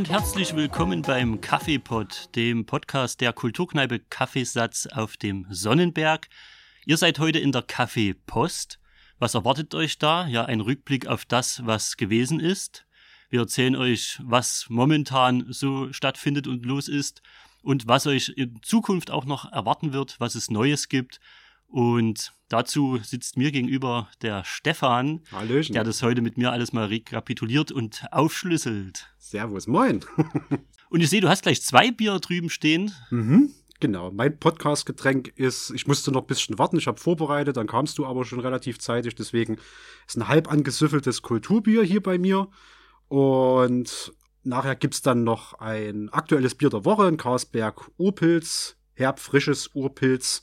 Und herzlich willkommen beim Kaffeepot, dem Podcast der Kulturkneipe Kaffeesatz auf dem Sonnenberg. Ihr seid heute in der Kaffeepost. Was erwartet euch da? Ja, ein Rückblick auf das, was gewesen ist. Wir erzählen euch, was momentan so stattfindet und los ist und was euch in Zukunft auch noch erwarten wird, was es Neues gibt. Und dazu sitzt mir gegenüber der Stefan, Hallöchen. der das heute mit mir alles mal rekapituliert und aufschlüsselt. Servus, moin. Und ich sehe, du hast gleich zwei Bier drüben stehen. mhm, genau, mein Podcast-Getränk ist, ich musste noch ein bisschen warten, ich habe vorbereitet, dann kamst du aber schon relativ zeitig, deswegen ist ein halb angesüffeltes Kulturbier hier bei mir. Und nachher gibt's dann noch ein aktuelles Bier der Woche, ein Karlsberg Urpilz, herb frisches Urpilz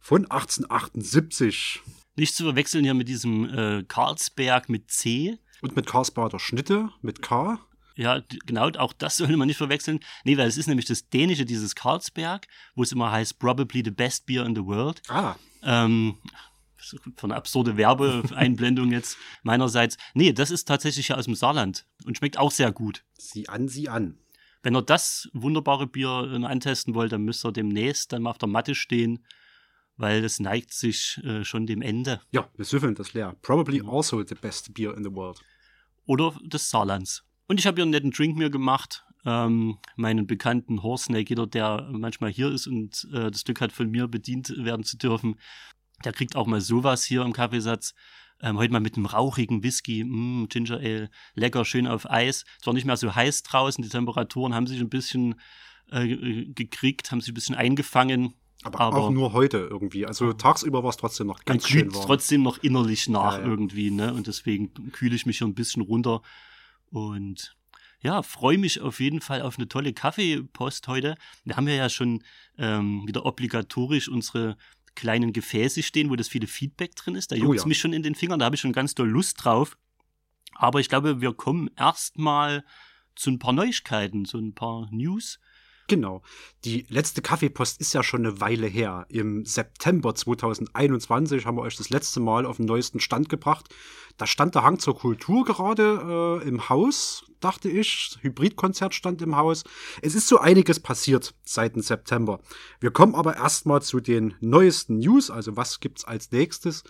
von 1878. Nicht zu verwechseln hier mit diesem äh, Karlsberg mit C. Und mit Karlsbader Schnitte, mit K. Ja, genau, auch das sollte man nicht verwechseln. Nee, weil es ist nämlich das Dänische, dieses Karlsberg, wo es immer heißt, probably the best beer in the world. Ah, Ähm, eine absurde Werbeeinblendung jetzt meinerseits. Nee, das ist tatsächlich ja aus dem Saarland und schmeckt auch sehr gut. sieh an, sieh an. Wenn ihr das wunderbare Bier äh, antesten wollt, dann müsst ihr demnächst dann mal auf der Matte stehen, weil das neigt sich äh, schon dem Ende. Ja, wir süffeln das leer. Probably also the best beer in the world. Oder des Saarlands. Und ich habe hier einen netten Drink mir gemacht. Ähm, meinen bekannten Horse jeder, der manchmal hier ist und äh, das Glück hat, von mir bedient werden zu dürfen, der kriegt auch mal sowas hier im Kaffeesatz. Ähm, heute mal mit einem rauchigen Whisky, mm, Ginger Ale, lecker, schön auf Eis. Zwar nicht mehr so heiß draußen, die Temperaturen haben sich ein bisschen äh, gekriegt, haben sich ein bisschen eingefangen. Aber, Aber- auch nur heute irgendwie. Also tagsüber war es trotzdem noch ganz schön warm. trotzdem noch innerlich nach Ja, ja. irgendwie, ne? Und deswegen kühle ich mich hier ein bisschen runter. Und ja, freue mich auf jeden Fall auf eine tolle Kaffeepost heute. Wir haben ja, ja schon ähm, wieder obligatorisch unsere kleinen Gefäße stehen, wo das viele Feedback drin ist. Da Oh juckt ja. mich schon in den Fingern, da habe ich schon ganz doll Lust drauf. Aber ich glaube, wir kommen erstmal zu ein paar Neuigkeiten, zu ein paar News. Genau. Die letzte Kaffeepost ist ja schon eine Weile her. Im September 2021 haben wir euch das letzte Mal auf den neuesten Stand gebracht. Da stand der Hang zur Kultur gerade äh, im Haus, dachte ich. Hybridkonzert stand im Haus. Es ist so einiges passiert seit dem September. Wir kommen aber erstmal zu den neuesten News, also was gibt's als nächstes.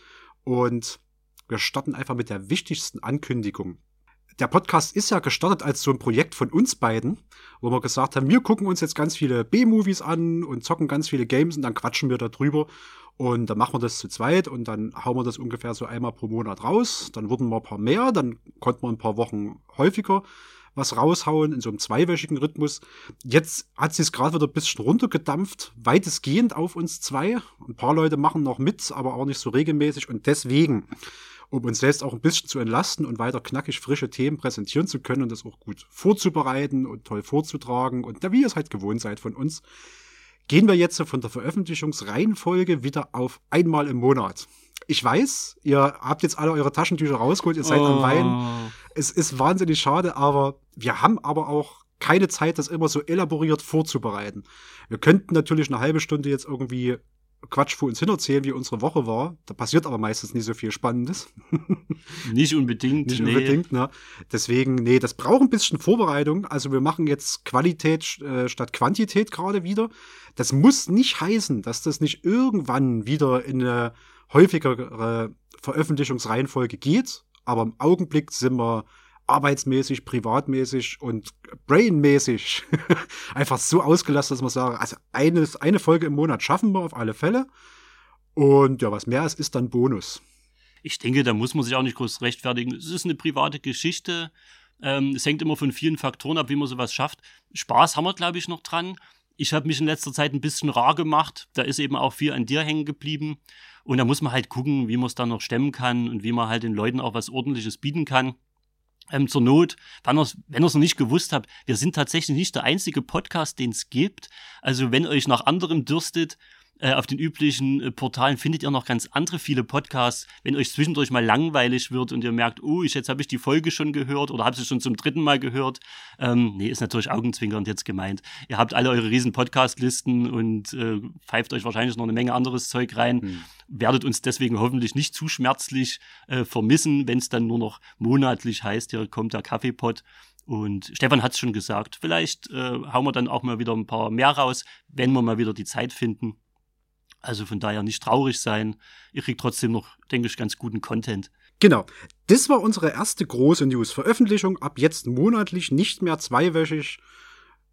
Und wir starten einfach mit der wichtigsten Ankündigung. Der Podcast ist ja gestartet als so ein Projekt von uns beiden, wo wir gesagt haben, wir gucken uns jetzt ganz viele B-Movies an und zocken ganz viele Games und dann quatschen wir darüber. Und dann machen wir das zu zweit und dann hauen wir das ungefähr so einmal pro Monat raus. Dann wurden wir ein paar mehr, dann konnten wir ein paar Wochen häufiger was raushauen in so einem zweiwöchigen Rhythmus. Jetzt hat sie es gerade wieder ein bisschen runtergedampft, weitestgehend auf uns zwei. Ein paar Leute machen noch mit, aber auch nicht so regelmäßig. Und deswegen, um uns selbst auch ein bisschen zu entlasten und weiter knackig frische Themen präsentieren zu können und das auch gut vorzubereiten und toll vorzutragen und na, wie ihr es halt gewohnt seid von uns, gehen wir jetzt von der Veröffentlichungsreihenfolge wieder auf einmal im Monat. Ich weiß, ihr habt jetzt alle eure Taschentücher rausgeholt, ihr seid am Weinen. Es ist wahnsinnig schade, aber wir haben aber auch keine Zeit, das immer so elaboriert vorzubereiten. Wir könnten natürlich eine halbe Stunde jetzt irgendwie Quatsch vor uns hin erzählen, wie unsere Woche war. Da passiert aber meistens nie so viel Spannendes. Nicht unbedingt. Nicht nee. unbedingt, ne? Deswegen, nee, das braucht ein bisschen Vorbereitung. Also wir machen jetzt Qualität äh, statt Quantität gerade wieder. Das muss nicht heißen, dass das nicht irgendwann wieder in eine häufigere Veröffentlichungsreihenfolge geht. Aber im Augenblick sind wir arbeitsmäßig, privatmäßig und brainmäßig einfach so ausgelastet, dass wir sagen, also eine, eine Folge im Monat schaffen wir auf alle Fälle. Und ja, was mehr ist, ist dann Bonus. Ich denke, da muss man sich auch nicht groß rechtfertigen. Es ist eine private Geschichte. Ähm, es hängt immer von vielen Faktoren ab, wie man sowas schafft. Spaß haben wir, glaube ich, noch dran. Ich habe mich in letzter Zeit ein bisschen rar gemacht. Da ist eben auch viel an dir hängen geblieben. Und da muss man halt gucken, wie man es dann noch stemmen kann und wie man halt den Leuten auch was Ordentliches bieten kann. Ähm, zur Not, wenn ihr es noch nicht gewusst habt, wir sind tatsächlich nicht der einzige Podcast, den es gibt. Also wenn euch nach anderem dürstet, äh, auf den üblichen äh, Portalen findet ihr noch ganz andere viele Podcasts. Wenn euch zwischendurch mal langweilig wird und ihr merkt, oh, ich, jetzt habe ich die Folge schon gehört oder habe sie schon zum dritten Mal gehört. Ähm, nee, ist natürlich augenzwinkernd jetzt gemeint. Ihr habt alle eure riesen Podcast-Listen und äh, pfeift euch wahrscheinlich noch eine Menge anderes Zeug rein. Hm. Werdet uns deswegen hoffentlich nicht zu schmerzlich äh, vermissen, wenn es dann nur noch monatlich heißt, hier kommt der Kaffeepot. Und Stefan hat es schon gesagt, vielleicht äh, hauen wir dann auch mal wieder ein paar mehr raus, wenn wir mal wieder die Zeit finden. Also von daher nicht traurig sein. Ihr kriegt trotzdem noch, denke ich, ganz guten Content. Genau. Das war unsere erste große News-Veröffentlichung. Ab jetzt monatlich, nicht mehr zweiwöchig.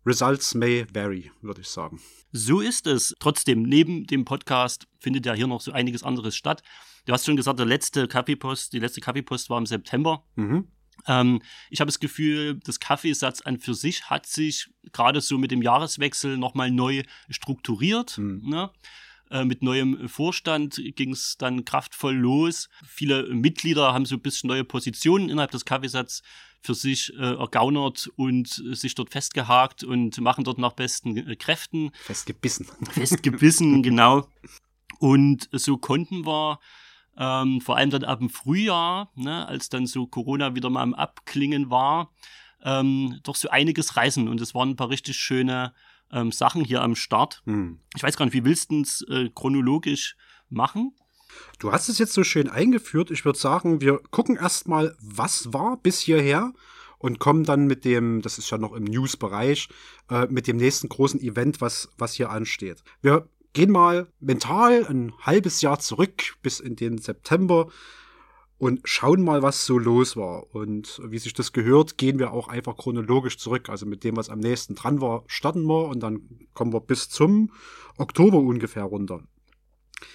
Results may vary, würde ich sagen. So ist es. Trotzdem, neben dem Podcast findet ja hier noch so einiges anderes statt. Du hast schon gesagt, der letzte Kaffeepost, die letzte Kaffeepost war im September. Mhm. Ähm, ich habe das Gefühl, das Kaffeesatz an für sich hat sich gerade so mit dem Jahreswechsel nochmal neu strukturiert. Mhm. Ne? Äh, mit neuem Vorstand ging es dann kraftvoll los. Viele Mitglieder haben so ein bisschen neue Positionen innerhalb des Kaffeesatz für sich äh, ergaunert und sich dort festgehakt und machen dort nach besten äh, Kräften. Festgebissen. Festgebissen, genau. Und so konnten wir ähm, vor allem dann ab dem Frühjahr, ne, als dann so Corona wieder mal am Abklingen war, ähm, doch so einiges reisen. Und es waren ein paar richtig schöne ähm, Sachen hier am Start. Hm. Ich weiß gar nicht, wie willst du es äh, chronologisch machen? Du hast es jetzt so schön eingeführt. Ich würde sagen, wir gucken erstmal, was war bis hierher und kommen dann mit dem, das ist ja noch im News-Bereich, äh, mit dem nächsten großen Event, was, was hier ansteht. Wir gehen mal mental ein halbes Jahr zurück bis in den September und schauen mal, was so los war. Und wie sich das gehört, gehen wir auch einfach chronologisch zurück. Also mit dem, was am nächsten dran war, starten wir und dann kommen wir bis zum Oktober ungefähr runter.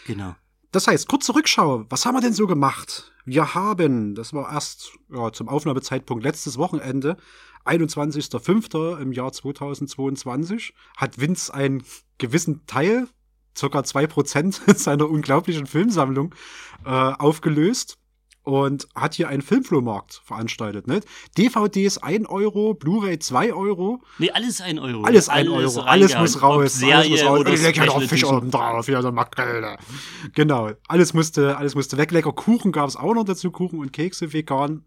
Genau. Das heißt, kurze Rückschau, was haben wir denn so gemacht? Wir haben, das war erst ja, zum Aufnahmezeitpunkt letztes Wochenende, 21.05. im Jahr 2022, hat Vince einen gewissen Teil, circa 2% seiner unglaublichen Filmsammlung, äh, aufgelöst und hat hier einen Filmflohmarkt veranstaltet. Ne? DVDs 1 Euro, Blu-ray 2 Euro. Nee, alles 1 Euro. Alles 1 Euro. Alles muss raus. Serie alles muss raus. oder ich noch Special Fisch oben drauf. Ja, so Makrele. Genau. Alles musste, alles musste weg. Lecker Kuchen gab es auch noch dazu. Kuchen und Kekse vegan.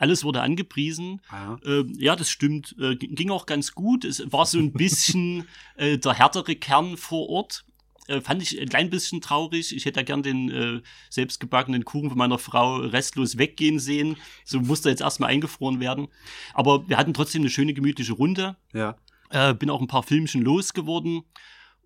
Alles wurde angepriesen. Ja. Ähm, ja, das stimmt. Äh, ging auch ganz gut. Es war so ein bisschen äh, der härtere Kern vor Ort. Äh, fand ich ein klein bisschen traurig. Ich hätte ja gern den äh, selbstgebackenen Kuchen von meiner Frau restlos weggehen sehen. So musste jetzt erstmal eingefroren werden. Aber wir hatten trotzdem eine schöne, gemütliche Runde. Ja. Äh, bin auch ein paar Filmchen losgeworden.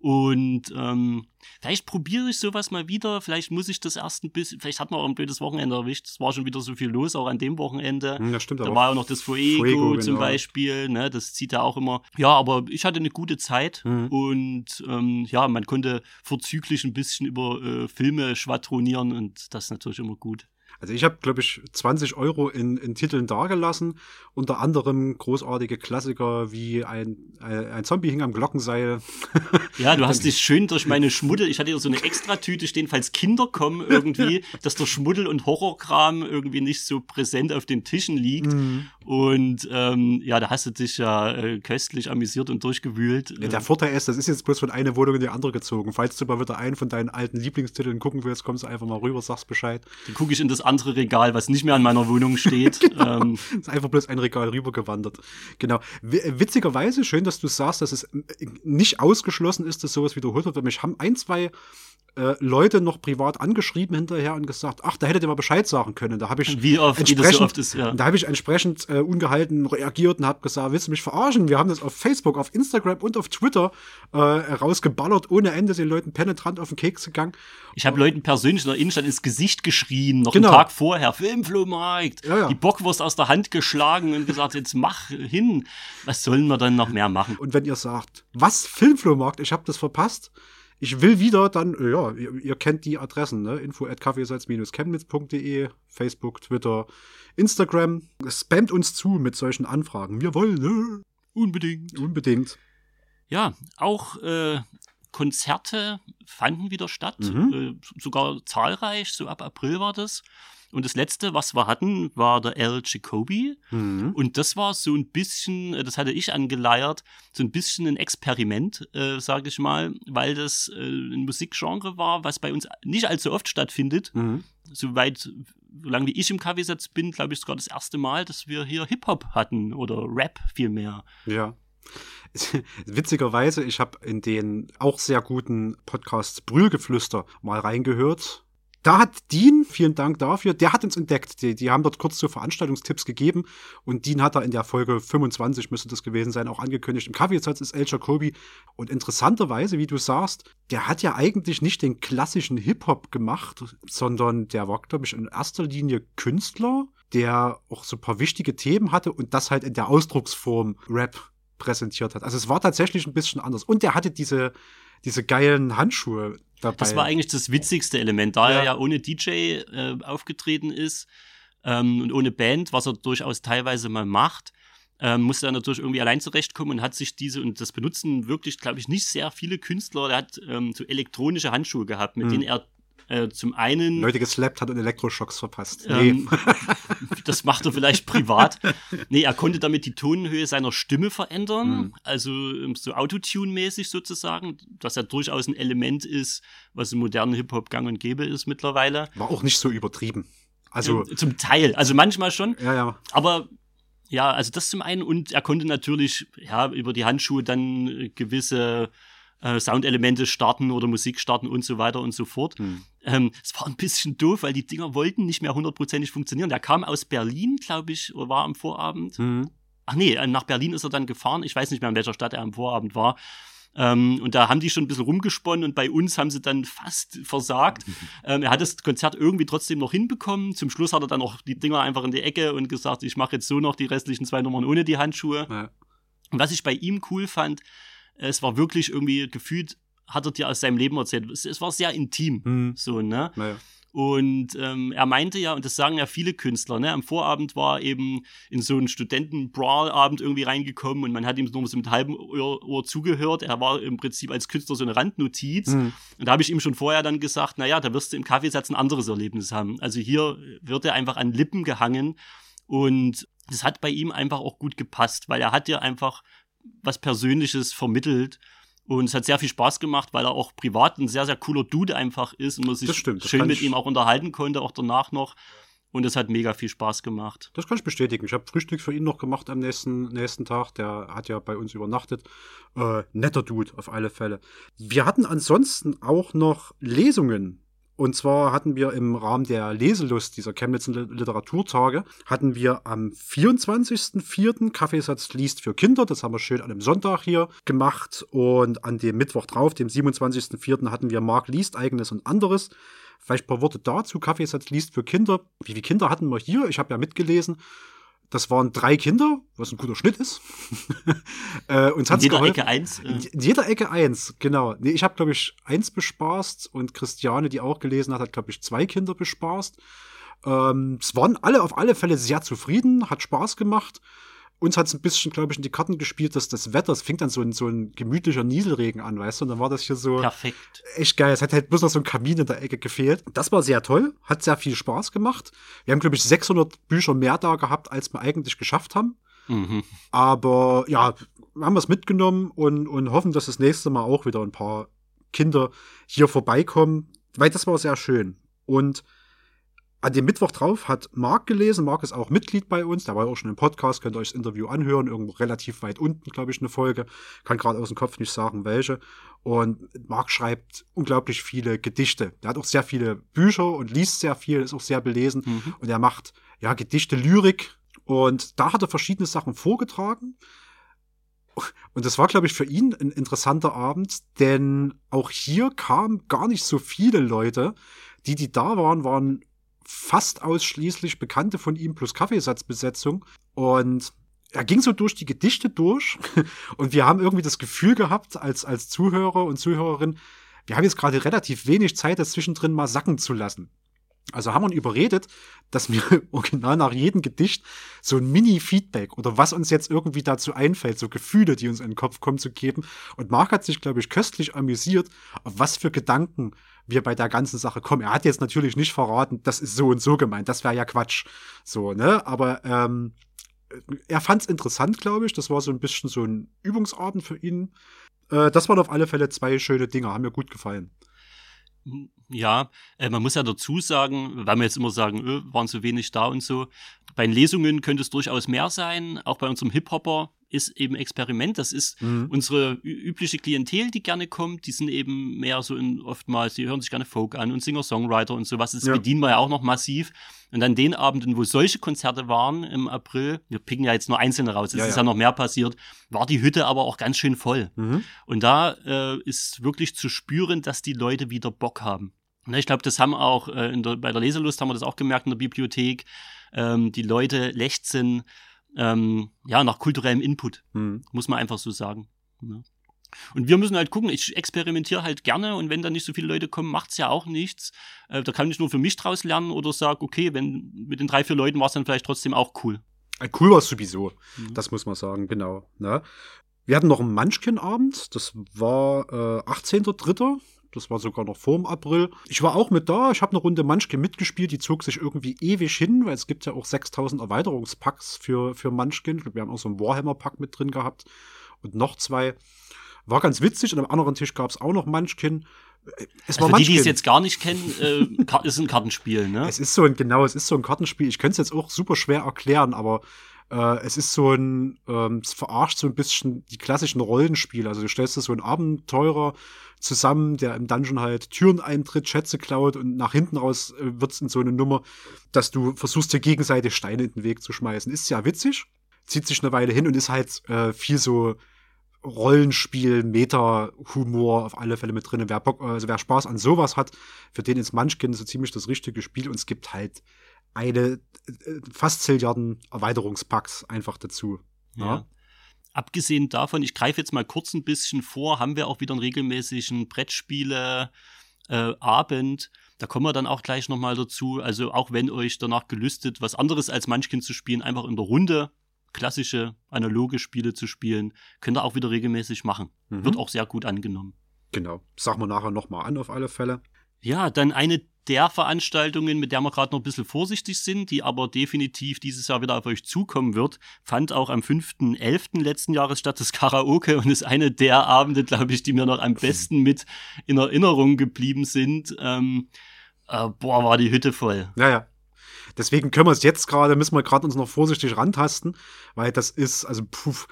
Und ähm, vielleicht probiere ich sowas mal wieder. Vielleicht muss ich das erst ein bisschen. Vielleicht hat man auch ein blödes Wochenende erwischt. Es war schon wieder so viel los, auch an dem Wochenende. Hm, Das stimmt Da war ja noch das Fuego, Fuego, zum genau. Beispiel, ne? Das zieht ja auch immer. Ja, aber ich hatte eine gute Zeit Mhm. und ähm, ja, man konnte vorzüglich ein bisschen über äh, Filme schwadronieren und das ist natürlich immer gut. Also ich habe, glaube ich, 20 Euro in, in Titeln dagelassen. Unter anderem großartige Klassiker wie ein, ein, ein Zombie hing am Glockenseil. Ja, du hast dich schön durch meine Schmuddel, ich hatte hier so eine Extratüte stehen, falls Kinder kommen irgendwie, dass der Schmuddel- und Horrorkram irgendwie nicht so präsent auf den Tischen liegt. Mhm. Und ähm, ja, da hast du dich ja äh, köstlich amüsiert und durchgewühlt. Ja, der Vorteil ist, das ist jetzt bloß von einer Wohnung in die andere gezogen. Falls du mal wieder einen von deinen alten Lieblingstiteln gucken willst, kommst du einfach mal rüber, sagst Bescheid. Dann gucke ich in das andere Regal, was nicht mehr an meiner Wohnung steht. Genau. ähm, Ist einfach bloß ein Regal rübergewandert. Genau. W witzigerweise, schön, dass du sagst, dass es äh, nicht ausgeschlossen ist, dass sowas wiederholt wird. Weil mich haben ein, zwei äh, Leute noch privat angeschrieben hinterher und gesagt, ach, da hättet ihr mal Bescheid sagen können. Da habe ich Wie oft, wie das so entsprechend, oft ist, ja. da habe ich entsprechend äh, ungehalten reagiert und habe gesagt, willst du mich verarschen? Wir haben das auf Facebook, auf Instagram und auf Twitter äh, rausgeballert, ohne Ende den Leuten penetrant auf den Keks gegangen. Ich habe Leuten persönlich in der Innenstadt ins Gesicht geschrien, noch Genau. einen Tag vorher, Filmflohmarkt, Ja, ja. die Bockwurst aus der Hand geschlagen und gesagt, jetzt mach hin. Was sollen wir dann noch mehr machen? Und wenn ihr sagt, was Filmflohmarkt, ich habe das verpasst, ich will wieder, dann, äh, ja, ihr, ihr kennt die Adressen, ne? info at kaffeesalz-chemnitz.de, Facebook, Twitter, Instagram. Spamt uns zu mit solchen Anfragen. Wir wollen, ne? Unbedingt. Unbedingt. Ja, auch äh, Konzerte fanden wieder statt, Mhm. äh, sogar zahlreich, so ab April war das. Und das letzte, was wir hatten, war der L. Jacoby. Mhm. Und das war so ein bisschen, äh, das hatte ich angeleiert, so ein bisschen ein Experiment, äh, sage ich mal, weil das äh, ein Musikgenre war, was bei uns nicht allzu oft stattfindet. Mhm. Soweit, solange wie ich im Kaffeesatz bin, glaube ich sogar das erste Mal, dass wir hier Hip-Hop hatten oder Rap vielmehr. Ja. Witzigerweise, ich habe in den auch sehr guten Podcasts Brühlgeflüster mal reingehört. Da hat Dean, vielen Dank dafür, der hat uns entdeckt. Die, die haben dort kurz so Veranstaltungstipps gegeben und Dean hat da in der Folge 25, müsste das gewesen sein, auch angekündigt, im Kaffeesatz ist El Jacobi. Und interessanterweise, wie du sagst, der hat ja eigentlich nicht den klassischen Hip-Hop gemacht, sondern der war, glaube ich, in erster Linie Künstler, der auch so ein paar wichtige Themen hatte und das halt in der Ausdrucksform Rap präsentiert hat. Also es war tatsächlich ein bisschen anders. Und der hatte diese, diese geilen Handschuhe dabei. Das war eigentlich das witzigste Element, da ja. er ja ohne DJ äh, aufgetreten ist ähm, und ohne Band, was er durchaus teilweise mal macht. Ähm, musste er natürlich irgendwie allein zurechtkommen und hat sich diese, und das benutzen wirklich, glaube ich, nicht sehr viele Künstler, der hat ähm, so elektronische Handschuhe gehabt, mit mhm. denen er äh, zum einen. Leute geslappt hat und Elektroschocks verpasst. Ähm, nee. das macht er vielleicht privat. Nee, er konnte damit die Tonhöhe seiner Stimme verändern. Mhm. Also ähm, so Autotune-mäßig sozusagen, dass er durchaus ein Element ist, was im modernen Hip-Hop gang und gäbe ist mittlerweile. War auch nicht so übertrieben. Also. Äh, zum Teil. Also manchmal schon. Ja, ja. Aber ja, also das zum einen und er konnte natürlich ja über die Handschuhe dann gewisse äh, Soundelemente starten oder Musik starten und so weiter und so fort. Hm. Ähm, es war ein bisschen doof, weil die Dinger wollten nicht mehr hundertprozentig funktionieren. Der kam aus Berlin, glaube ich, oder war am Vorabend. Hm. Ach nee, äh, nach Berlin ist er dann gefahren. Ich weiß nicht mehr, in welcher Stadt er am Vorabend war. Ähm, und da haben die schon ein bisschen rumgesponnen und bei uns haben sie dann fast versagt. Ähm, er hat das Konzert irgendwie trotzdem noch hinbekommen. Zum Schluss hat er dann auch die Dinger einfach in die Ecke und gesagt, ich mache jetzt so noch die restlichen zwei Nummern ohne die Handschuhe. Ja. Und was ich bei ihm cool fand, es war wirklich irgendwie gefühlt, hat er dir aus seinem Leben erzählt. Es, es war sehr intim, mhm. so, ne? Naja. Und ähm, er meinte ja, und das sagen ja viele Künstler, ne, am Vorabend war eben in so einen Studenten-Brawl-Abend irgendwie reingekommen und man hat ihm nur so mit halbem Ohr, Ohr, zugehört. Er war im Prinzip als Künstler so eine Randnotiz. Mhm. Und da habe ich ihm schon vorher dann gesagt, naja, da wirst du im Kaffeesatz ein anderes Erlebnis haben. Also hier wird er einfach an Lippen gehangen und das hat bei ihm einfach auch gut gepasst, weil er hat ja einfach was Persönliches vermittelt. Und es hat sehr viel Spaß gemacht, weil er auch privat ein sehr, sehr cooler Dude einfach ist und man sich stimmt, schön mit ihm auch unterhalten konnte, auch danach noch. Und es hat mega viel Spaß gemacht. Das kann ich bestätigen. Ich habe Frühstück für ihn noch gemacht am nächsten, nächsten Tag. Der hat ja bei uns übernachtet. Äh, netter Dude auf alle Fälle. Wir hatten ansonsten auch noch Lesungen und zwar hatten wir im Rahmen der Leselust dieser Chemnitzer Literaturtage, hatten wir am 24.04. Kaffeesatz liest für Kinder. Das haben wir schön an einem Sonntag hier gemacht. Und an dem Mittwoch drauf, dem 27.04. hatten wir Marc liest eigenes und anderes. Vielleicht ein paar Worte dazu. Kaffeesatz liest für Kinder. Wie viele Kinder hatten wir hier? Ich habe ja mitgelesen. Das waren drei Kinder, was ein guter Schnitt ist. äh, uns in jeder geholfen. Ecke eins. Äh. In jeder Ecke eins, genau. Nee, ich habe, glaube ich, eins bespaßt und Christiane, die auch gelesen hat, hat, glaube ich, zwei Kinder bespaßt. Ähm, es waren alle auf alle Fälle sehr zufrieden, hat Spaß gemacht. Uns hat es ein bisschen, glaube ich, in die Karten gespielt, dass das Wetter, es fing dann so ein, so ein gemütlicher Nieselregen an, weißt du, und dann war das hier so Perfekt. echt geil. Es hat halt bloß noch so ein Kamin in der Ecke gefehlt. Das war sehr toll, hat sehr viel Spaß gemacht. Wir haben, glaube ich, 600 Bücher mehr da gehabt, als wir eigentlich geschafft haben. Mhm. Aber ja, wir haben es mitgenommen und, und hoffen, dass das nächste Mal auch wieder ein paar Kinder hier vorbeikommen, weil das war sehr schön. Und an dem Mittwoch drauf hat Marc gelesen. Marc ist auch Mitglied bei uns. Der war ja auch schon im Podcast. Könnt ihr euch das Interview anhören. Irgendwo relativ weit unten, glaube ich, eine Folge. Kann gerade aus dem Kopf nicht sagen, welche. Und Marc schreibt unglaublich viele Gedichte. Der hat auch sehr viele Bücher und liest sehr viel, ist auch sehr belesen. Mhm. Und er macht, ja, Gedichte, Lyrik. Und da hat er verschiedene Sachen vorgetragen. Und das war, glaube ich, für ihn ein interessanter Abend, denn auch hier kamen gar nicht so viele Leute. Die, die da waren, waren fast ausschließlich Bekannte von ihm plus Kaffeesatzbesetzung. Und er ging so durch die Gedichte durch und wir haben irgendwie das Gefühl gehabt, als, als Zuhörer und Zuhörerin, wir haben jetzt gerade relativ wenig Zeit, das zwischendrin mal sacken zu lassen. Also haben wir ihn überredet, dass wir original nach jedem Gedicht so ein Mini-Feedback oder was uns jetzt irgendwie dazu einfällt, so Gefühle, die uns in den Kopf kommen, zu geben. Und Marc hat sich, glaube ich, köstlich amüsiert, auf was für Gedanken wir bei der ganzen Sache kommen. Er hat jetzt natürlich nicht verraten, das ist so und so gemeint, das wäre ja Quatsch. So, ne? Aber ähm, er fand es interessant, glaube ich. Das war so ein bisschen so ein Übungsarten für ihn. Äh, das waren auf alle Fälle zwei schöne Dinge, haben mir gut gefallen. Ja, äh, man muss ja dazu sagen, weil wir jetzt immer sagen, öh, waren so wenig da und so. Bei den Lesungen könnte es durchaus mehr sein. Auch bei unserem Hip-Hopper ist eben Experiment. Das ist mhm. unsere übliche Klientel, die gerne kommt. Die sind eben mehr so in, oftmals, die hören sich gerne Folk an und Singer-Songwriter und sowas. Das ja. bedienen wir ja auch noch massiv. Und an den Abenden, wo solche Konzerte waren im April, wir picken ja jetzt nur einzelne raus, es ja, ist ja. ja noch mehr passiert, war die Hütte aber auch ganz schön voll. Mhm. Und da äh, ist wirklich zu spüren, dass die Leute wieder Bock haben. Ne, ich glaube, das haben auch äh, der, bei der Leselust haben wir das auch gemerkt in der Bibliothek. Ähm, die Leute lechzen ähm, ja nach kulturellem Input, mhm. muss man einfach so sagen. Ja. Ne? Und wir müssen halt gucken, ich experimentiere halt gerne und wenn da nicht so viele Leute kommen, macht's ja auch nichts. Äh, da kann ich nur für mich draus lernen oder sag, okay, wenn mit den drei, vier Leuten war es dann vielleicht trotzdem auch cool. Äh, cool war es sowieso, mhm. das muss man sagen, genau. Ne? Wir hatten noch einen Munchkin-Abend, das war äh, 18.03. Das war sogar noch vor dem April. Ich war auch mit da. Ich habe eine Runde Munchkin mitgespielt. Die zog sich irgendwie ewig hin, weil es gibt ja auch 6000 Erweiterungspacks für, für Munchkin. Wir haben auch so einen Warhammer-Pack mit drin gehabt. Und noch zwei. War ganz witzig. Und am anderen Tisch gab es auch noch Munchkin. Es war also für die, die es jetzt gar nicht kennen, äh, ist ein Kartenspiel, ne? Es ist so ein, genau, es ist so ein Kartenspiel. Ich könnte es jetzt auch super schwer erklären, aber äh, es ist so ein, ähm, es verarscht so ein bisschen die klassischen Rollenspiele. Also du stellst dir so einen Abenteurer zusammen, der im Dungeon halt Türen eintritt, Schätze klaut und nach hinten raus äh, wird es in so eine Nummer, dass du versuchst, dir gegenseitig Steine in den Weg zu schmeißen. Ist ja witzig, zieht sich eine Weile hin und ist halt äh, viel so Rollenspiel, Meta-Humor auf alle Fälle mit drin. Wer Bock, also wer Spaß an sowas hat, für den ist Munchkin so ziemlich das richtige Spiel und es gibt halt eine äh, fast Zilliarden Erweiterungspacks einfach dazu. Ja. ja. Abgesehen davon, ich greife jetzt mal kurz ein bisschen vor, haben wir auch wieder einen regelmäßigen Brettspiele-Abend. Äh, da kommen wir dann auch gleich nochmal dazu. Also auch wenn euch danach gelüstet, was anderes als Munchkin zu spielen, einfach in der Runde klassische, analoge Spiele zu spielen, könnt ihr auch wieder regelmäßig machen. Mhm. Wird auch sehr gut angenommen. Genau. Sagen wir nachher nochmal an auf alle Fälle. Ja, dann eine der Veranstaltungen, mit der wir gerade noch ein bisschen vorsichtig sind, die aber definitiv dieses Jahr wieder auf euch zukommen wird, fand auch am 5.11. letzten Jahres statt, das Karaoke und ist eine der Abende, glaube ich, die mir noch am besten mit in Erinnerung geblieben sind. Ähm, äh, boah, war die Hütte voll. Ja, ja. Deswegen können wir es jetzt gerade, müssen wir gerade uns noch vorsichtig rantasten, weil das ist, also puff,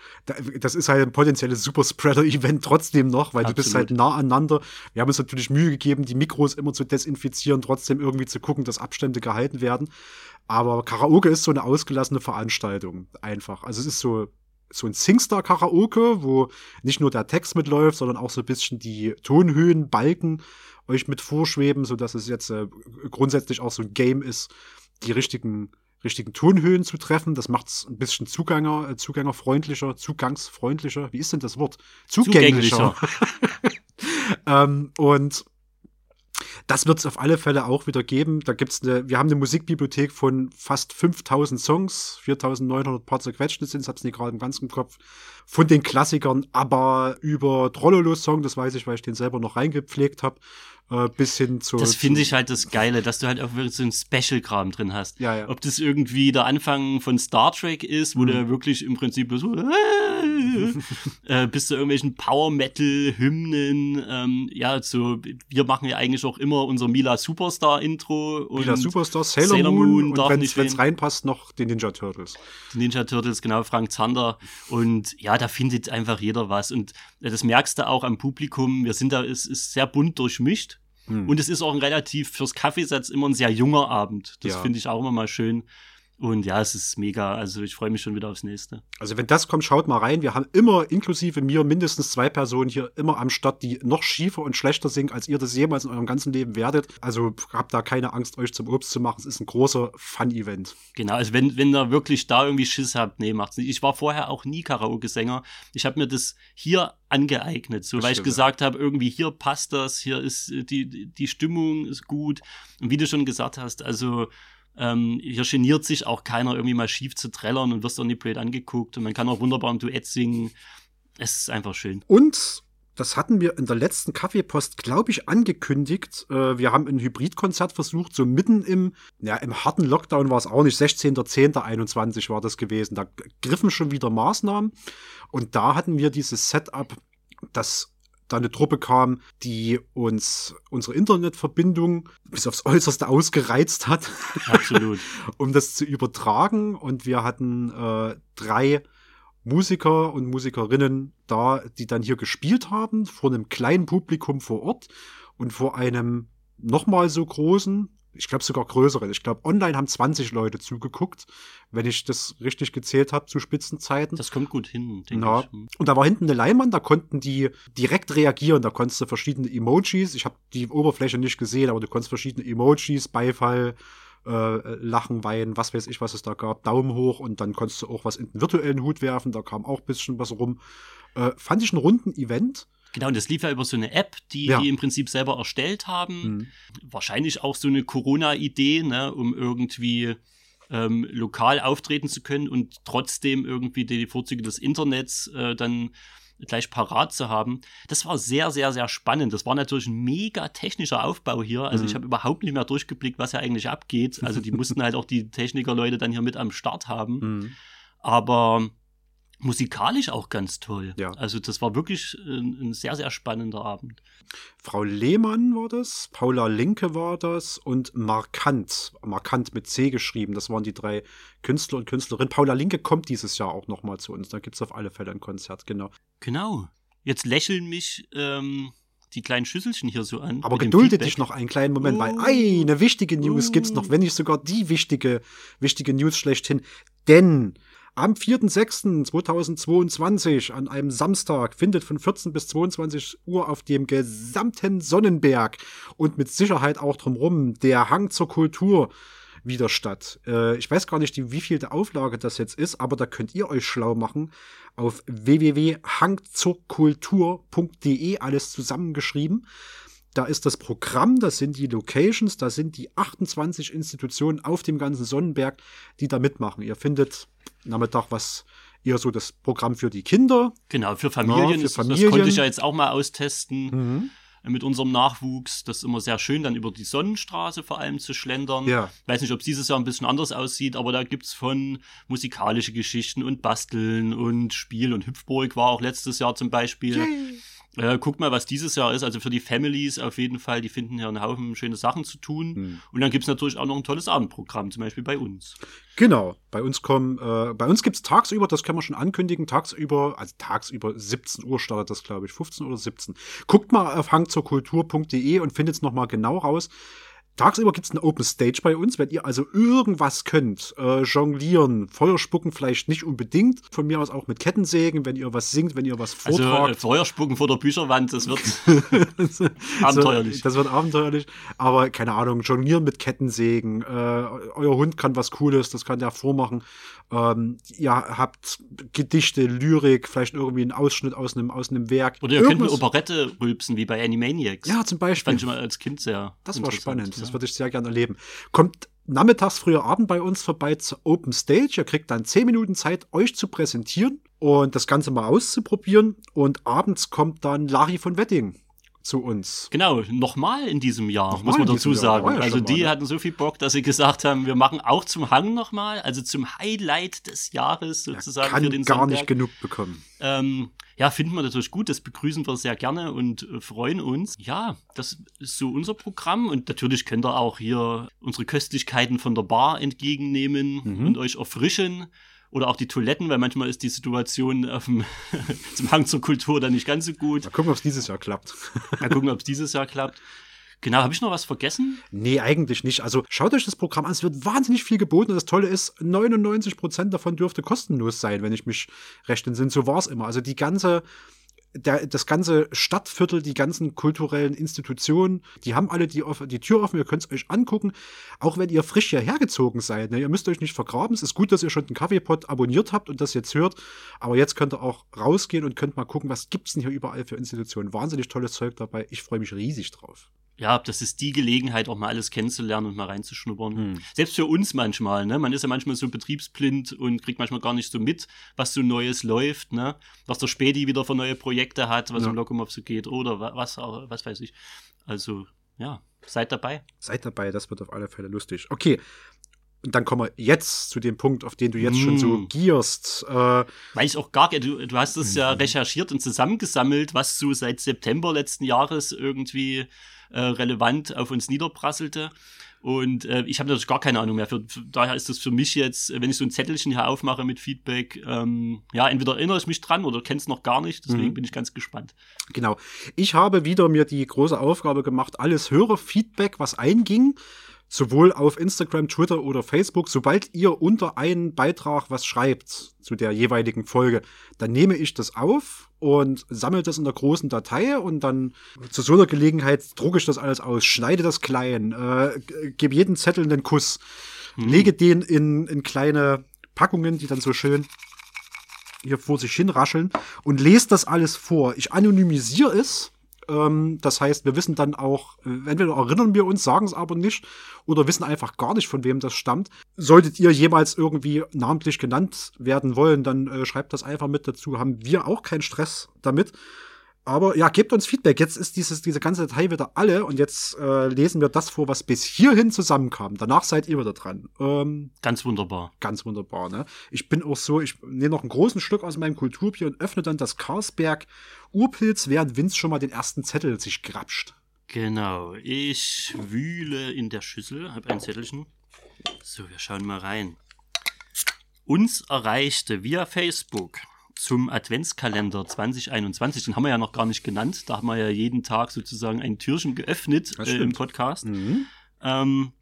das ist halt ein potenzielles Superspreader-Event trotzdem noch, weil Absolut. du bist halt nah aneinander. Wir haben uns natürlich Mühe gegeben, die Mikros immer zu desinfizieren, trotzdem irgendwie zu gucken, dass Abstände gehalten werden. Aber Karaoke ist so eine ausgelassene Veranstaltung, einfach. Also es ist so, so ein Singstar-Karaoke, wo nicht nur der Text mitläuft, sondern auch so ein bisschen die Tonhöhen, Balken euch mit vorschweben, so dass es jetzt äh, grundsätzlich auch so ein Game ist, die richtigen, richtigen Tonhöhen zu treffen. Das macht es ein bisschen Zuganger, äh, zugängerfreundlicher, zugangsfreundlicher. Wie ist denn das Wort? Zugänglicher. Zugänglicher. ähm, und das wird es auf alle Fälle auch wieder geben. Da gibt's eine, wir haben eine Musikbibliothek von fast 5000 Songs, 4900 paar zerquetschte sind, ich hab's nicht gerade im ganzen Kopf. Von den Klassikern, aber über Trollolo-Song, das weiß ich, weil ich den selber noch reingepflegt habe, äh, bis hin zu. Das finde ich halt das Geile, dass du halt auch wirklich so ein Special-Kram drin hast. Ja, ja. Ob das irgendwie der Anfang von Star Trek ist, wo mhm. du wirklich im Prinzip so äh, bis zu irgendwelchen Power-Metal-Hymnen. Ähm, ja, so, wir machen ja eigentlich auch immer unser Mila Superstar-Intro. Mila Superstar, Sailor, Sailor Moon, Moon und wenn es reinpasst, noch den Ninja Turtles. Die Ninja Turtles, genau, Frank Zander. Und ja, da findet einfach jeder was. Und das merkst du auch am Publikum. Wir sind da, es ist sehr bunt durchmischt. Hm. Und es ist auch ein relativ fürs Kaffeesatz immer ein sehr junger Abend. Das ja. finde ich auch immer mal schön. Und ja, es ist mega. Also ich freue mich schon wieder aufs nächste. Also wenn das kommt, schaut mal rein. Wir haben immer, inklusive mir, mindestens zwei Personen hier immer am Start, die noch schiefer und schlechter singen, als ihr das jemals in eurem ganzen Leben werdet. Also habt da keine Angst, euch zum Obst zu machen. Es ist ein großer Fun-Event. Genau, also wenn, wenn ihr wirklich da irgendwie Schiss habt, nee, macht's nicht. Ich war vorher auch nie Karaoke-Sänger. Ich habe mir das hier angeeignet, so das weil stimmt, ich gesagt habe, irgendwie hier passt das, hier ist die, die Stimmung ist gut. Und wie du schon gesagt hast, also ähm, hier geniert sich auch keiner, irgendwie mal schief zu trällern und wirst auch nicht blöd angeguckt. Und man kann auch wunderbar ein Duett singen. Es ist einfach schön. Und das hatten wir in der letzten Kaffeepost, glaube ich, angekündigt. Äh, wir haben ein Hybridkonzert versucht, so mitten im, ja, im harten Lockdown war es auch nicht, 16.10.21 war das gewesen. Da griffen schon wieder Maßnahmen. Und da hatten wir dieses Setup, das da eine Truppe kam, die uns unsere Internetverbindung bis aufs Äußerste ausgereizt hat. Absolut. um das zu übertragen. Und wir hatten äh, drei Musiker und Musikerinnen da, die dann hier gespielt haben, vor einem kleinen Publikum vor Ort und vor einem nochmal so großen, ich glaube sogar größeren. Ich glaube, online haben 20 Leute zugeguckt, wenn ich das richtig gezählt habe zu Spitzenzeiten. Das kommt gut hin, denke Ja. ich. Und da war hinten eine Leinwand, da konnten die direkt reagieren. Da konntest du verschiedene Emojis, ich habe die Oberfläche nicht gesehen, aber du konntest verschiedene Emojis, Beifall, äh, Lachen, Weinen, was weiß ich, was es da gab, Daumen hoch und dann konntest du auch was in den virtuellen Hut werfen, da kam auch ein bisschen was rum. Äh, fand ich einen runden Event. Genau, und das lief ja über so eine App, die Ja. die im Prinzip selber erstellt haben. Mhm. Wahrscheinlich auch so eine Corona-Idee, ne, um irgendwie ähm, lokal auftreten zu können und trotzdem irgendwie die Vorzüge des Internets äh, dann gleich parat zu haben. Das war sehr, sehr, sehr spannend. Das war natürlich ein mega technischer Aufbau hier. Also Mhm. ich habe überhaupt nicht mehr durchgeblickt, was ja eigentlich abgeht. Also die mussten halt auch die Technikerleute dann hier mit am Start haben. Mhm. Aber musikalisch auch ganz toll. Ja. Also das war wirklich ein, ein sehr, sehr spannender Abend. Frau Lehmann war das, Paula Linke war das und Markant, Markant mit C geschrieben. Das waren die drei Künstler und Künstlerinnen. Paula Linke kommt dieses Jahr auch nochmal zu uns. Da gibt's auf alle Fälle ein Konzert, genau. Genau. Jetzt lächeln mich ähm, die kleinen Schüsselchen hier so an. Aber gedulde dich noch einen kleinen Moment, weil Oh. eine wichtige News gibt's Oh. noch, wenn nicht sogar die wichtige, wichtige News schlechthin. Denn am 4.6.2022 an einem Samstag findet von 14 bis 22 Uhr auf dem gesamten Sonnenberg und mit Sicherheit auch drumherum der Hang zur Kultur wieder statt. Äh, ich weiß gar nicht, wie viel der Auflage das jetzt ist, aber da könnt ihr euch schlau machen auf www.hangzurkultur.de, alles zusammengeschrieben. Da ist das Programm, das sind die Locations, da sind die 28 Institutionen auf dem ganzen Sonnenberg, die da mitmachen. Ihr findet Nachmittag was eher so das Programm für die Kinder. Genau, für Familien. Ja, für ist, Das Familien. konnte ich ja jetzt auch mal austesten Mhm. äh, mit unserem Nachwuchs. Das ist immer sehr schön, dann über die Sonnenstraße vor allem zu schlendern. Ja. Weiß nicht, ob es dieses Jahr ein bisschen anders aussieht, aber da gibt's von musikalische Geschichten und Basteln und Spiel und Hüpfburg war auch letztes Jahr zum Beispiel. Äh, guck mal, was dieses Jahr ist. Also für die Families auf jeden Fall, die finden hier einen Haufen schöne Sachen zu tun. Hm. Und dann gibt's natürlich auch noch ein tolles Abendprogramm, zum Beispiel bei uns. Genau, bei uns kommen, äh, bei uns gibt's tagsüber, das können wir schon ankündigen, tagsüber, also tagsüber 17 Uhr startet das, glaube ich, 15 oder 17. Guckt mal auf hangzurkultur.de und findet's noch mal genau raus. Tagsüber gibt's eine Open Stage bei uns, wenn ihr also irgendwas könnt, äh, jonglieren, Feuer spucken vielleicht nicht unbedingt, von mir aus auch mit Kettensägen, wenn ihr was singt, wenn ihr was Also äh, vortragt. Feuerspucken vor der Bücherwand, das wird So, abenteuerlich. das wird abenteuerlich. Aber keine Ahnung, jonglieren mit Kettensägen. Äh, euer Hund kann was Cooles, das kann der vormachen. Ähm, ihr habt Gedichte, Lyrik, vielleicht irgendwie einen Ausschnitt aus einem, aus einem Werk. Oder ihr könnt eine Irgendwas- Operette rülpsen, wie bei Animaniacs. Ja, zum Das Beispiel. fand ich immer als Kind sehr Das war spannend. Das würde ich sehr gerne erleben. Kommt nachmittags, früher Abend bei uns vorbei zur Open Stage. Ihr kriegt dann 10 Minuten Zeit, euch zu präsentieren und das Ganze mal auszuprobieren. Und abends kommt dann Larry von Wedding zu uns. Genau, nochmal in diesem Jahr, Nochmal muss man dazu sagen. ja also schon mal, die ne? hatten so viel Bock, dass sie gesagt haben, wir machen auch zum Hang nochmal, also zum Highlight des Jahres sozusagen Kann für den gar Sonntag. nicht genug bekommen. Ähm, ja, finden wir natürlich gut, das begrüßen wir sehr gerne und äh, freuen uns. Ja, das ist so unser Programm und natürlich könnt ihr auch hier unsere Köstlichkeiten von der Bar entgegennehmen Mhm. und euch erfrischen. Oder auch die Toiletten, weil manchmal ist die Situation auf dem, zum Hang zur Kultur dann nicht ganz so gut. Mal gucken, ob es dieses Jahr klappt. Mal gucken, ob es dieses Jahr klappt. Genau, habe ich noch was vergessen? Nee, eigentlich nicht. Also schaut euch das Programm an. Es wird wahnsinnig viel geboten. Und das Tolle ist, 99 Prozent davon dürfte kostenlos sein, wenn ich mich recht entsinne. So war es immer. Also die ganze, der, das ganze Stadtviertel, die ganzen kulturellen Institutionen, die haben alle die, die Tür offen. Ihr könnt es euch angucken. Auch wenn ihr frisch hierher gezogen seid. Ne? Ihr müsst euch nicht vergraben. Es ist gut, dass ihr schon den Kaffeepot abonniert habt und das jetzt hört. Aber jetzt könnt ihr auch rausgehen und könnt mal gucken, was gibt's denn hier überall für Institutionen. Wahnsinnig tolles Zeug dabei. Ich freue mich riesig drauf. Ja, das ist die Gelegenheit, auch mal alles kennenzulernen und mal reinzuschnuppern. Hm. Selbst für uns manchmal, ne? Man ist ja manchmal so betriebsblind und kriegt manchmal gar nicht so mit, was so Neues läuft, ne? Was der Späti wieder für neue Projekte hat, was Ja. im Lokomotiv so geht oder wa- was, was weiß ich. Also, ja, seid dabei. Seid dabei, das wird auf alle Fälle lustig. Okay. Und dann kommen wir jetzt zu dem Punkt, auf den du jetzt schon so Mm. gierst. Äh, Weil ich auch gar, du, du hast es Mhm. ja recherchiert und zusammengesammelt, was so seit September letzten Jahres irgendwie äh, relevant auf uns niederprasselte. Und äh, ich habe natürlich gar keine Ahnung mehr. Für, für, daher ist das für mich jetzt, wenn ich so ein Zettelchen hier aufmache mit Feedback, ähm, ja, entweder erinnere ich mich dran oder kenne es noch gar nicht. Deswegen Mhm. bin ich ganz gespannt. Genau. Ich habe wieder mir die große Aufgabe gemacht, alles Hörerfeedback, was einging, sowohl auf Instagram, Twitter oder Facebook, sobald ihr unter einen Beitrag was schreibt zu der jeweiligen Folge, dann nehme ich das auf und sammle das in der großen Datei und dann zu so einer Gelegenheit drucke ich das alles aus, schneide das klein, äh, gebe jeden Zettel einen Kuss, Hm. lege den in, in kleine Packungen, die dann so schön hier vor sich hin rascheln und lese das alles vor. Ich anonymisiere es. Ähm, das heißt, wir wissen dann auch, äh, entweder erinnern wir uns, sagen es aber nicht, oder wissen einfach gar nicht, von wem das stammt. Solltet ihr jemals irgendwie namentlich genannt werden wollen, dann äh, schreibt das einfach mit dazu. Haben wir auch keinen Stress damit. Aber ja, gebt uns Feedback. Jetzt ist dieses, diese ganze Datei wieder alle und jetzt äh, lesen wir das vor, was bis hierhin zusammenkam. Danach seid ihr wieder dran. Ähm, Ganz wunderbar. ganz wunderbar, ne? Ich bin auch so, ich nehme noch einen großen Schluck aus meinem Kulturbier und öffne dann das Karlsberg Urpilz, während Vince schon mal den ersten Zettel sich grapscht. Genau. Ich wühle in der Schüssel, habe ein Zettelchen. So, wir schauen mal rein. Uns erreichte via Facebook zum Adventskalender 2021, den haben wir ja noch gar nicht genannt, da haben wir ja jeden Tag sozusagen ein Türchen geöffnet äh, im. Podcast. Mhm. Ähm,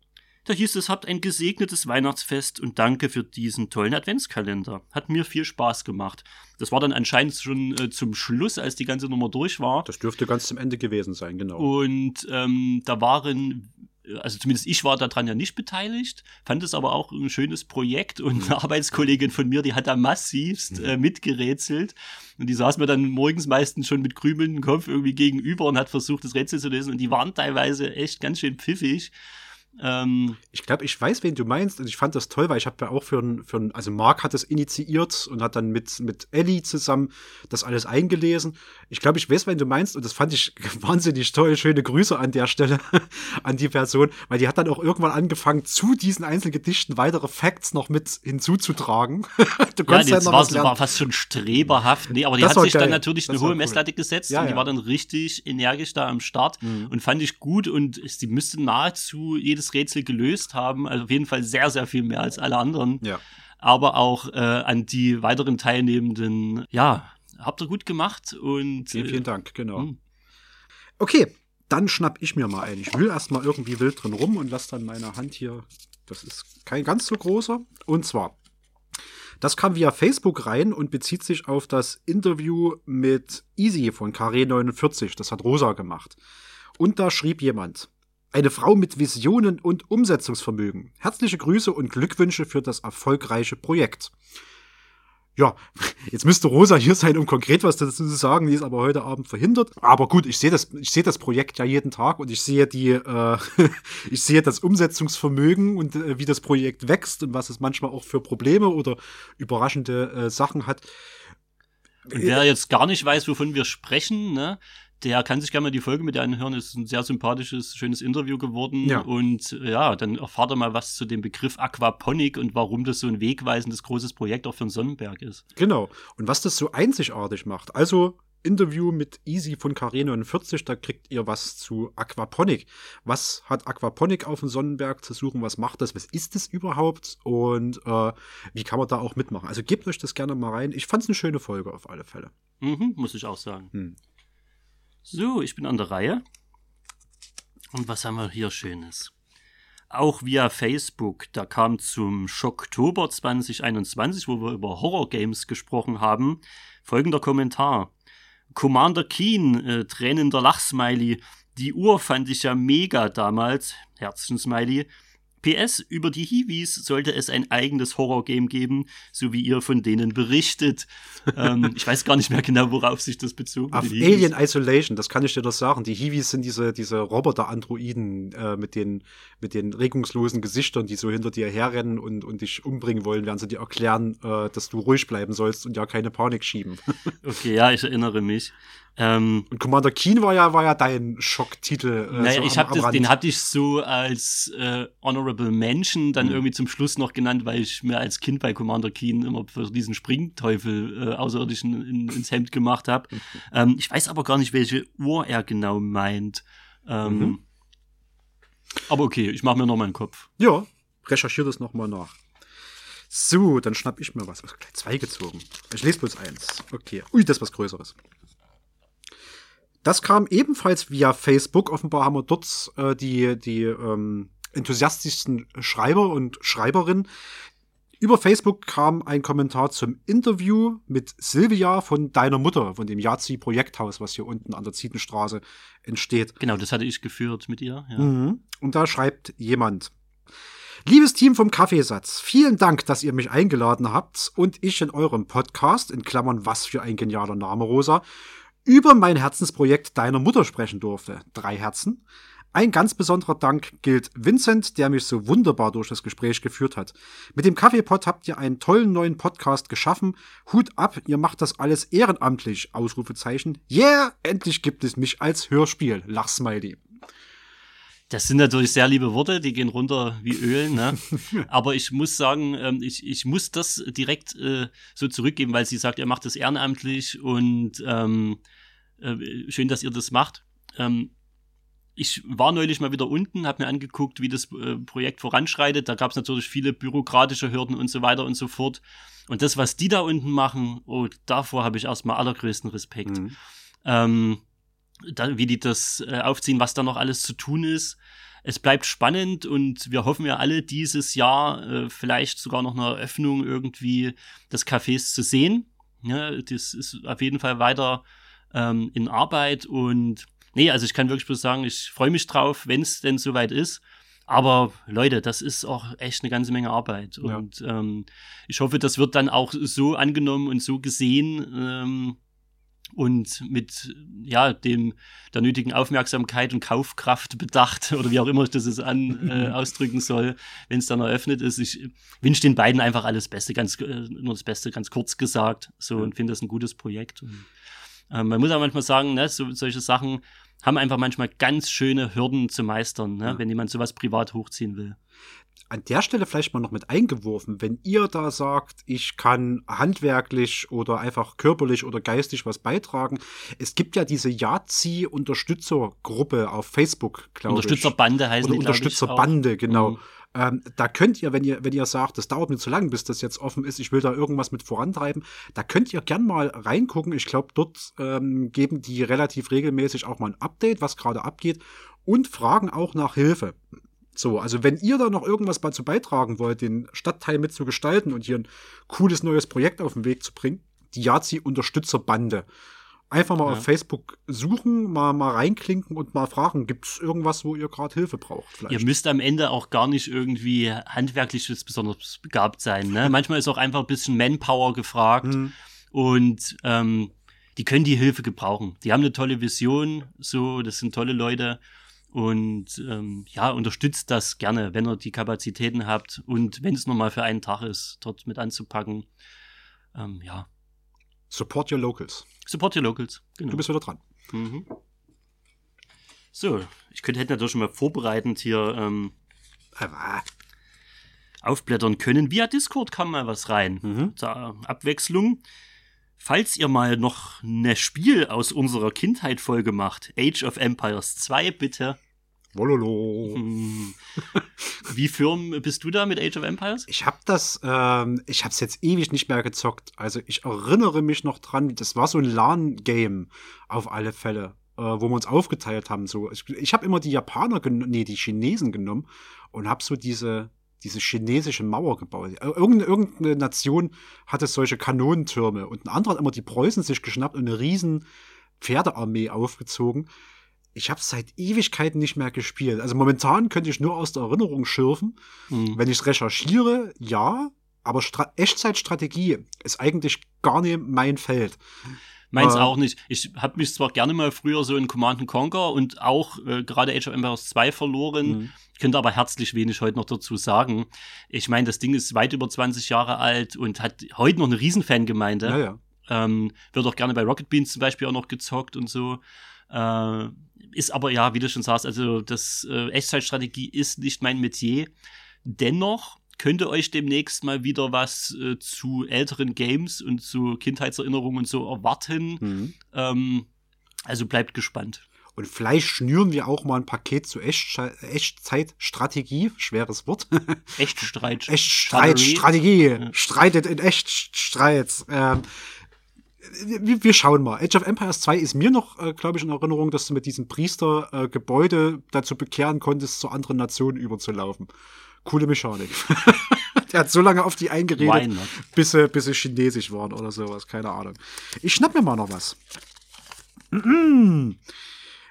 da hieß es, habt ein gesegnetes Weihnachtsfest und danke für diesen tollen Adventskalender. Hat mir viel Spaß gemacht. Das war dann anscheinend schon äh, zum Schluss, als die ganze Nummer durch war. Das dürfte ganz zum Ende gewesen sein, genau. Und ähm, da waren, also zumindest ich war daran ja nicht beteiligt, fand es aber auch ein schönes Projekt und eine Arbeitskollegin von mir, die hat da massivst äh, mitgerätselt. Und die saß mir dann morgens meistens schon mit krümelndem Kopf irgendwie gegenüber und hat versucht, das Rätsel zu lösen. Und die waren teilweise echt ganz schön pfiffig. Ähm, Ich glaube, ich weiß, wen du meinst. Und ich fand das toll, weil ich habe ja auch für ein, für ein, also Marc hat das initiiert und hat dann mit, mit Ellie zusammen das alles eingelesen. Ich glaube, ich weiß, wen du meinst. Und das fand ich wahnsinnig toll. Schöne Grüße an der Stelle an die Person, weil die hat dann auch irgendwann angefangen, zu diesen Einzelgedichten weitere Facts noch mit hinzuzutragen. du ja, ja das noch war, war fast schon streberhaft. Nee, aber die Das hat sich dann geil. natürlich eine Das war hohe cool. Messlatte gesetzt Ja, und die ja. war dann richtig energisch da am Start Mhm. und fand ich gut und sie müsste nahezu jedes Rätsel gelöst haben. Also auf jeden Fall sehr, sehr viel mehr als alle anderen. Ja. Aber auch äh, an die weiteren Teilnehmenden, ja, habt ihr gut gemacht und Vielen, äh, vielen Dank, genau. mh. Okay, dann schnapp ich mir mal ein. Ich will erstmal irgendwie wild drin rum und lass dann meine Hand hier. Das ist kein ganz so großer. Und zwar, das kam via Facebook rein und bezieht sich auf das Interview mit Easy von Carré49. Das hat Rosa gemacht. Und da schrieb jemand. Eine Frau mit Visionen und Umsetzungsvermögen. Herzliche Grüße und Glückwünsche für das erfolgreiche Projekt. Ja, jetzt müsste Rosa hier sein, um konkret was dazu zu sagen. Die ist aber heute Abend verhindert. Aber gut, ich sehe das, ich sehe das Projekt ja jeden Tag und ich sehe die, äh, ich sehe das Umsetzungsvermögen und äh, wie das Projekt wächst und was es manchmal auch für Probleme oder überraschende äh, Sachen hat. Und wer jetzt gar nicht weiß, wovon wir sprechen, ne, der kann sich gerne mal die Folge mit dir anhören. Es ist ein sehr sympathisches, schönes Interview geworden. Ja. Und ja, dann erfahrt ihr mal was zu dem Begriff Aquaponik und warum das so ein wegweisendes großes Projekt auch für den Sonnenberg ist. Genau. Und was das so einzigartig macht. Also Interview mit Easy von Carré49, da kriegt ihr was zu Aquaponik. Was hat Aquaponik auf dem Sonnenberg zu suchen? Was macht das? Was ist es überhaupt? Und äh, wie kann man da auch mitmachen? Also gebt euch das gerne mal rein. Ich fand es eine schöne Folge auf alle Fälle. Mhm, muss ich auch sagen. Hm. So, ich bin an der Reihe. Und was haben wir hier Schönes? Auch via Facebook, da kam zum Schocktober 2021, wo wir über Horror-Games gesprochen haben, folgender Kommentar. Commander Keen, äh, tränender Lachsmiley. Die Uhr fand ich ja mega damals. Herzchen-Smiley. PS, über die Hiwis sollte es ein eigenes Horror-Game geben, so wie ihr von denen berichtet. ähm, ich weiß gar nicht mehr genau, worauf sich das bezog. Auf. Alien Isolation, das kann ich dir doch sagen. Die Hiwis sind diese, diese Roboter-Androiden äh, mit, den, mit den regungslosen Gesichtern, die so hinter dir herrennen und, und dich umbringen wollen, während sie dir erklären, äh, dass du ruhig bleiben sollst und ja keine Panik schieben. Okay, ja, ich erinnere mich. Ähm, Und Commander Keen war ja, war ja dein Schocktitel. Äh, naja, so ich am- hab das, Rand. den hatte ich so als äh, Honorable Mention dann Mhm. irgendwie zum Schluss noch genannt, weil ich mir als Kind bei Commander Keen immer für diesen Springteufel äh, Außerirdischen in, ins Hemd gemacht habe. Mhm. Ähm, ich weiß aber gar nicht, welche Uhr er genau meint. Ähm, Mhm. Aber okay, ich mache mir noch mal einen Kopf. Ja, recherchiere das nochmal nach. So, dann schnapp ich mir was. Also gleich zwei gezogen. Ich lese bloß eins. Okay. Ui, das ist was Größeres. Das kam ebenfalls via Facebook. Offenbar haben wir dort äh, die, die ähm, enthusiastischsten Schreiber und Schreiberinnen. Über Facebook kam ein Kommentar zum Interview mit Silvia von deiner Mutter, von dem Yazi-Projekthaus, was hier unten an der Zietenstraße entsteht. Genau, das hatte ich geführt mit ihr. Ja. Mhm. Und da schreibt jemand. Liebes Team vom Kaffeesatz, vielen Dank, dass ihr mich eingeladen habt und ich in eurem Podcast, in Klammern was für ein genialer Name, Rosa, über mein Herzensprojekt deiner Mutter sprechen durfte. Drei Herzen. Ein ganz besonderer Dank gilt Vincent, der mich so wunderbar durch das Gespräch geführt hat. Mit dem Kaffeepot habt ihr einen tollen neuen Podcast geschaffen. Hut ab, ihr macht das alles ehrenamtlich. Ausrufezeichen. Yeah, endlich gibt es mich als Hörspiel. Lachsmiley. Das sind natürlich sehr liebe Worte, die gehen runter wie Öl, ne? Aber ich muss sagen, ähm, ich, ich muss das direkt äh, so zurückgeben, weil sie sagt, ihr macht das ehrenamtlich und ähm, äh, schön, dass ihr das macht. Ähm, ich war neulich mal wieder unten, habe mir angeguckt, wie das äh, Projekt voranschreitet. Da gab es natürlich viele bürokratische Hürden und so weiter und so fort. Und das, was die da unten machen, oh, davor habe ich erstmal allergrößten Respekt Mhm. Da, wie die das äh, aufziehen, was da noch alles zu tun ist. Es bleibt spannend und wir hoffen ja alle dieses Jahr äh, vielleicht sogar noch eine Eröffnung irgendwie des Cafés zu sehen. Ja, das ist auf jeden Fall weiter ähm, in Arbeit und nee, also ich kann wirklich bloß sagen, ich freue mich drauf, wenn es denn soweit ist. Aber Leute, das ist auch echt eine ganze Menge Arbeit. Ja. Und ähm, ich hoffe, das wird dann auch so angenommen und so gesehen ähm, und mit ja dem der nötigen Aufmerksamkeit und Kaufkraft bedacht oder wie auch immer ich das jetzt an äh, ausdrücken soll, wenn es dann eröffnet ist. Ich wünsche den beiden einfach alles Beste, ganz äh, nur das Beste, ganz kurz gesagt, so Ja. und finde das ein gutes Projekt. Und, ähm, man muss auch manchmal sagen, ne, so, solche Sachen haben einfach manchmal ganz schöne Hürden zu meistern, ne, Ja. wenn jemand sowas privat hochziehen will. An der Stelle vielleicht mal noch mit eingeworfen, wenn ihr da sagt, ich kann handwerklich oder einfach körperlich oder geistig was beitragen. Es gibt ja diese Yazi-Unterstützergruppe auf Facebook, glaube ich. Unterstützerbande heißen Oder die, Unterstützerbande, genau. Mhm. Ähm, da könnt ihr, wenn ihr, wenn ihr sagt, das dauert mir zu lang, bis das jetzt offen ist, ich will da irgendwas mit vorantreiben, da könnt ihr gern mal reingucken. Ich glaube, dort ähm, geben die relativ regelmäßig auch mal ein Update, was gerade abgeht und fragen auch nach Hilfe. So, also wenn ihr da noch irgendwas dazu beitragen wollt, den Stadtteil mitzugestalten und hier ein cooles neues Projekt auf den Weg zu bringen, die Yazi-Unterstützerbande. Einfach mal Ja. auf Facebook suchen, mal, mal reinklinken und mal fragen, gibt es irgendwas, wo ihr gerade Hilfe braucht? Vielleicht. Ihr müsst am Ende auch gar nicht irgendwie handwerklich besonders begabt sein. Ne? Manchmal ist auch einfach ein bisschen Manpower gefragt Hm. und ähm, die können die Hilfe gebrauchen. Die haben eine tolle Vision, so, das sind tolle Leute und ähm, ja, unterstützt das gerne, wenn ihr die Kapazitäten habt und wenn es nur mal für einen Tag ist, dort mit anzupacken. Ähm, ja, Support your locals. support your locals. Genau. Du bist wieder dran. Mhm. So, ich könnte hätte natürlich schon mal vorbereitend hier ähm, aufblättern können. Via Discord kam mal was rein. Mhm. Zur Abwechslung. Falls ihr mal noch ein Spiel aus unserer Kindheit-Folge macht, Age of Empires 2, bitte. Wololo. Hm. Wie firm bist du da mit Age of Empires? Ich habe das, ähm, ich habe es jetzt ewig nicht mehr gezockt. Also ich erinnere mich noch dran, das war so ein LAN-Game auf alle Fälle, äh, wo wir uns aufgeteilt haben. So, ich, ich habe immer die Japaner, nee, die Chinesen genommen und habe so diese diese chinesische Mauer gebaut. Irgendeine, irgendeine Nation hatte solche Kanonentürme und ein anderer hat immer die Preußen sich geschnappt und eine riesen Pferdearmee aufgezogen. Ich habe seit Ewigkeiten nicht mehr gespielt. Also momentan könnte ich nur aus der Erinnerung schürfen. Hm. Wenn ich recherchiere, ja, aber Stra Echtzeitstrategie ist eigentlich gar nicht mein Feld. Meins Äh, auch nicht. Ich habe mich zwar gerne mal früher so in Command Conquer und auch äh, gerade Age of Empires 2 verloren, Mhm. könnte aber herzlich wenig heute noch dazu sagen. Ich meine, das Ding ist weit über 20 Jahre alt und hat heute noch eine Riesenfangemeinde. Ja, ja. Ähm, wird auch gerne bei Rocket Beans zum Beispiel auch noch gezockt und so. Äh, ist aber ja, wie du schon sagst, also das äh, Echtzeitstrategie ist nicht mein Metier. Dennoch könnte euch demnächst mal wieder was äh, zu älteren Games und zu Kindheitserinnerungen und so erwarten. Mhm. Ähm, also bleibt gespannt. Und vielleicht schnüren wir auch mal ein Paket zu Echtzeitstrategie, schweres Wort. Echtstreit. Echtstreitstrategie. Streitet in Echtstreit. Ähm, wir, wir schauen mal. Age of Empires 2 ist mir noch, äh, glaube ich, in Erinnerung, dass du mit diesem Priester äh, Gebäude dazu bekehren konntest, zu anderen Nationen überzulaufen. Coole Mechanik. Der hat so lange auf die eingeredet, bis sie, bis sie chinesisch waren oder sowas. Keine Ahnung. Ich schnapp mir mal noch was.